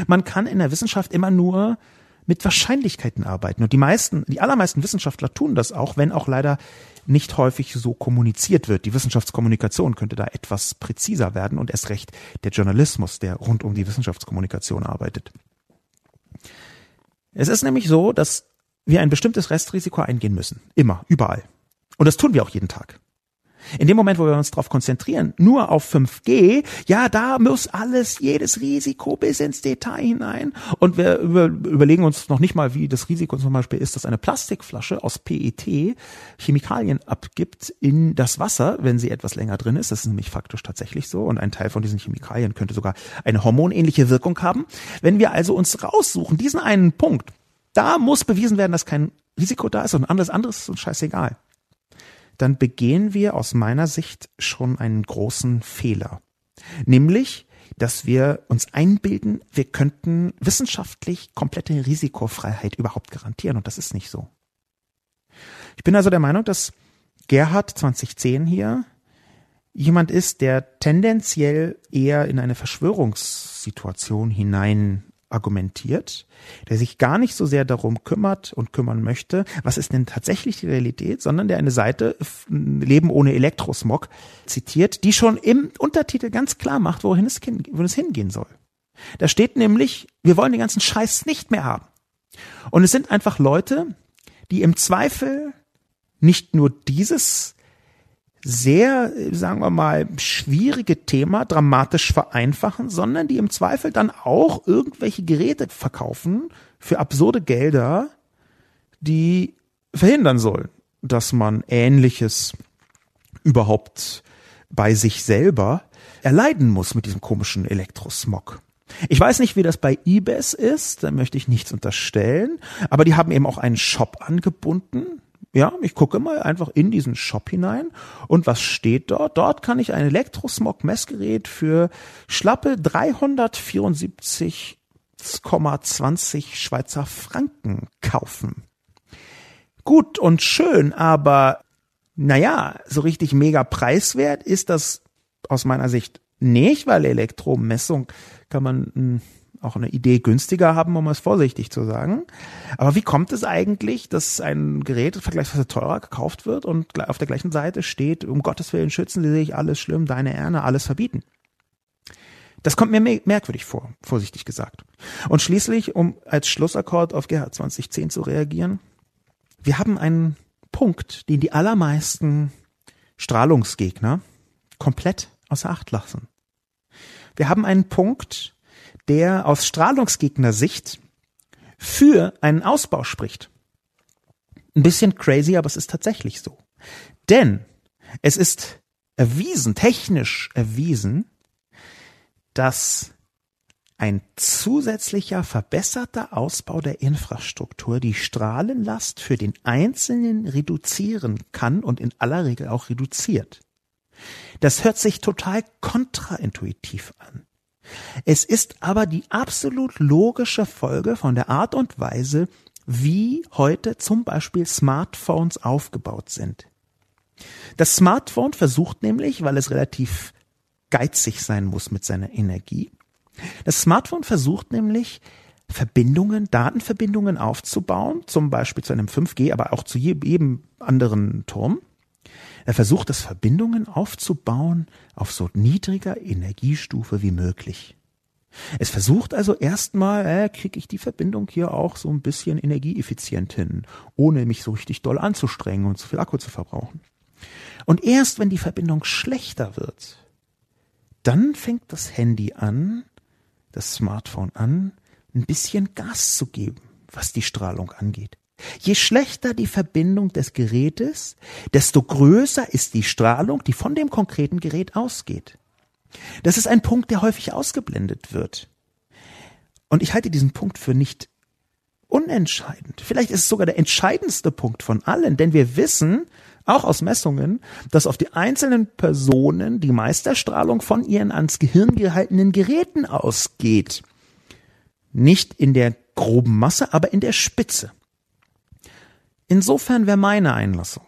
S2: Man kann in der Wissenschaft immer nur mit Wahrscheinlichkeiten arbeiten. Und die meisten, die allermeisten Wissenschaftler tun das auch, wenn auch leider nicht häufig so kommuniziert wird. Die Wissenschaftskommunikation könnte da etwas präziser werden und erst recht der Journalismus, der rund um die Wissenschaftskommunikation arbeitet. Es ist nämlich so, dass wir ein bestimmtes Restrisiko eingehen müssen. Immer, überall. Und das tun wir auch jeden Tag. In dem Moment, wo wir uns darauf konzentrieren, nur auf 5G, ja, da muss alles, jedes Risiko bis ins Detail hinein. Und wir über, überlegen uns noch nicht mal, wie das Risiko zum Beispiel ist, dass eine Plastikflasche aus PET Chemikalien abgibt in das Wasser, wenn sie etwas länger drin ist. Das ist nämlich faktisch tatsächlich so. Und ein Teil von diesen Chemikalien könnte sogar eine hormonähnliche Wirkung haben. Wenn wir also uns raussuchen, diesen einen Punkt, da muss bewiesen werden, dass kein Risiko da ist und alles anderes ist uns scheißegal dann begehen wir aus meiner Sicht schon einen großen Fehler. Nämlich, dass wir uns einbilden, wir könnten wissenschaftlich komplette Risikofreiheit überhaupt garantieren. Und das ist nicht so. Ich bin also der Meinung, dass Gerhard 2010 hier jemand ist, der tendenziell eher in eine Verschwörungssituation hinein argumentiert, der sich gar nicht so sehr darum kümmert und kümmern möchte, was ist denn tatsächlich die Realität, sondern der eine Seite Leben ohne Elektrosmog zitiert, die schon im Untertitel ganz klar macht, wohin es, wohin es hingehen soll. Da steht nämlich, wir wollen den ganzen Scheiß nicht mehr haben. Und es sind einfach Leute, die im Zweifel nicht nur dieses sehr, sagen wir mal, schwierige Thema dramatisch vereinfachen, sondern die im Zweifel dann auch irgendwelche Geräte verkaufen für absurde Gelder, die verhindern sollen, dass man Ähnliches überhaupt bei sich selber erleiden muss mit diesem komischen Elektrosmog. Ich weiß nicht, wie das bei eBay ist, da möchte ich nichts unterstellen, aber die haben eben auch einen Shop angebunden, ja, ich gucke mal einfach in diesen Shop hinein und was steht dort? Dort kann ich ein Elektrosmog-Messgerät für schlappe 374,20 Schweizer Franken kaufen. Gut und schön, aber naja, so richtig mega preiswert ist das aus meiner Sicht nicht, weil Elektromessung kann man hm, auch eine Idee günstiger haben, um es vorsichtig zu sagen. Aber wie kommt es eigentlich, dass ein Gerät vergleichsweise teurer gekauft wird und auf der gleichen Seite steht, um Gottes Willen schützen Sie sich, alles schlimm, deine Erne, alles verbieten? Das kommt mir merkwürdig vor, vorsichtig gesagt. Und schließlich, um als Schlussakkord auf Gerhard 2010 zu reagieren, wir haben einen Punkt, den die allermeisten Strahlungsgegner komplett außer Acht lassen. Wir haben einen Punkt, der aus Strahlungsgegner-Sicht für einen Ausbau spricht. Ein bisschen crazy, aber es ist tatsächlich so. Denn es ist erwiesen, technisch erwiesen, dass ein zusätzlicher verbesserter Ausbau der Infrastruktur die Strahlenlast für den Einzelnen reduzieren kann und in aller Regel auch reduziert. Das hört sich total kontraintuitiv an. Es ist aber die absolut logische Folge von der Art und Weise, wie heute zum Beispiel Smartphones aufgebaut sind. Das Smartphone versucht nämlich, weil es relativ geizig sein muss mit seiner Energie, das Smartphone versucht nämlich, Verbindungen, Datenverbindungen aufzubauen, zum Beispiel zu einem 5G, aber auch zu jedem anderen Turm. Er versucht es Verbindungen aufzubauen auf so niedriger Energiestufe wie möglich. Es versucht also erstmal, äh, kriege ich die Verbindung hier auch so ein bisschen energieeffizient hin, ohne mich so richtig doll anzustrengen und zu viel Akku zu verbrauchen. Und erst wenn die Verbindung schlechter wird, dann fängt das Handy an, das Smartphone an, ein bisschen Gas zu geben, was die Strahlung angeht. Je schlechter die Verbindung des Gerätes, desto größer ist die Strahlung, die von dem konkreten Gerät ausgeht. Das ist ein Punkt, der häufig ausgeblendet wird. Und ich halte diesen Punkt für nicht unentscheidend. Vielleicht ist es sogar der entscheidendste Punkt von allen, denn wir wissen, auch aus Messungen, dass auf die einzelnen Personen die Meisterstrahlung von ihren ans Gehirn gehaltenen Geräten ausgeht. Nicht in der groben Masse, aber in der Spitze. Insofern wäre meine Einlassung.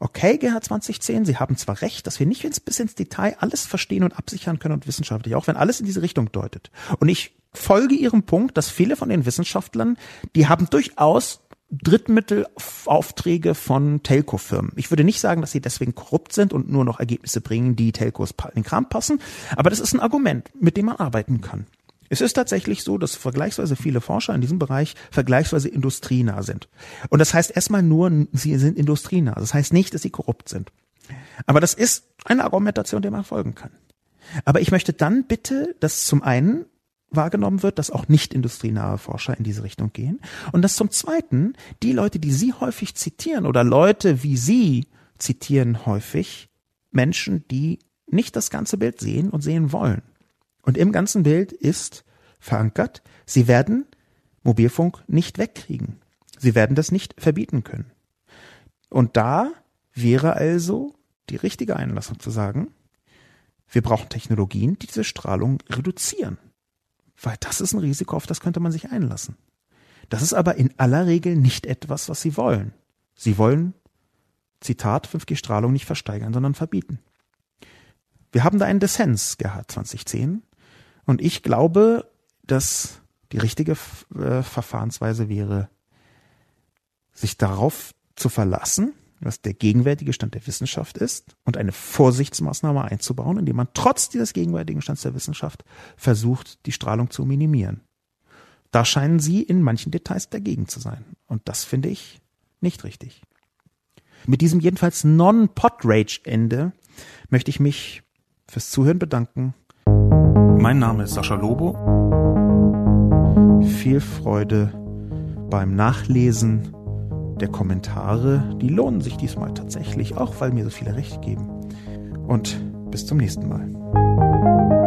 S2: Okay, GH 2010, Sie haben zwar recht, dass wir nicht bis ins Detail alles verstehen und absichern können und wissenschaftlich, auch wenn alles in diese Richtung deutet. Und ich folge Ihrem Punkt, dass viele von den Wissenschaftlern, die haben durchaus Drittmittelaufträge von Telco-Firmen. Ich würde nicht sagen, dass sie deswegen korrupt sind und nur noch Ergebnisse bringen, die Telcos in den Kram passen, aber das ist ein Argument, mit dem man arbeiten kann. Es ist tatsächlich so, dass vergleichsweise viele Forscher in diesem Bereich vergleichsweise industrienah sind. Und das heißt erstmal nur, sie sind industrienah. Das heißt nicht, dass sie korrupt sind. Aber das ist eine Argumentation, der man folgen kann. Aber ich möchte dann bitte, dass zum einen wahrgenommen wird, dass auch nicht industrienahe Forscher in diese Richtung gehen und dass zum Zweiten die Leute, die Sie häufig zitieren oder Leute wie Sie zitieren häufig Menschen, die nicht das ganze Bild sehen und sehen wollen. Und im ganzen Bild ist verankert, sie werden Mobilfunk nicht wegkriegen. Sie werden das nicht verbieten können. Und da wäre also die richtige Einlassung zu sagen, wir brauchen Technologien, die diese Strahlung reduzieren. Weil das ist ein Risiko, auf das könnte man sich einlassen. Das ist aber in aller Regel nicht etwas, was sie wollen. Sie wollen, Zitat, 5G-Strahlung nicht versteigern, sondern verbieten. Wir haben da einen Dissens gehabt 2010 und ich glaube, dass die richtige äh, Verfahrensweise wäre, sich darauf zu verlassen, was der gegenwärtige Stand der Wissenschaft ist und eine Vorsichtsmaßnahme einzubauen, indem man trotz dieses gegenwärtigen Stands der Wissenschaft versucht, die Strahlung zu minimieren. Da scheinen Sie in manchen Details dagegen zu sein. Und das finde ich nicht richtig. Mit diesem jedenfalls Non-Pod-Rage-Ende möchte ich mich fürs Zuhören bedanken. Mein Name ist Sascha Lobo. Viel Freude beim Nachlesen der Kommentare, die lohnen sich diesmal tatsächlich, auch weil mir so viele recht geben. Und bis zum nächsten Mal.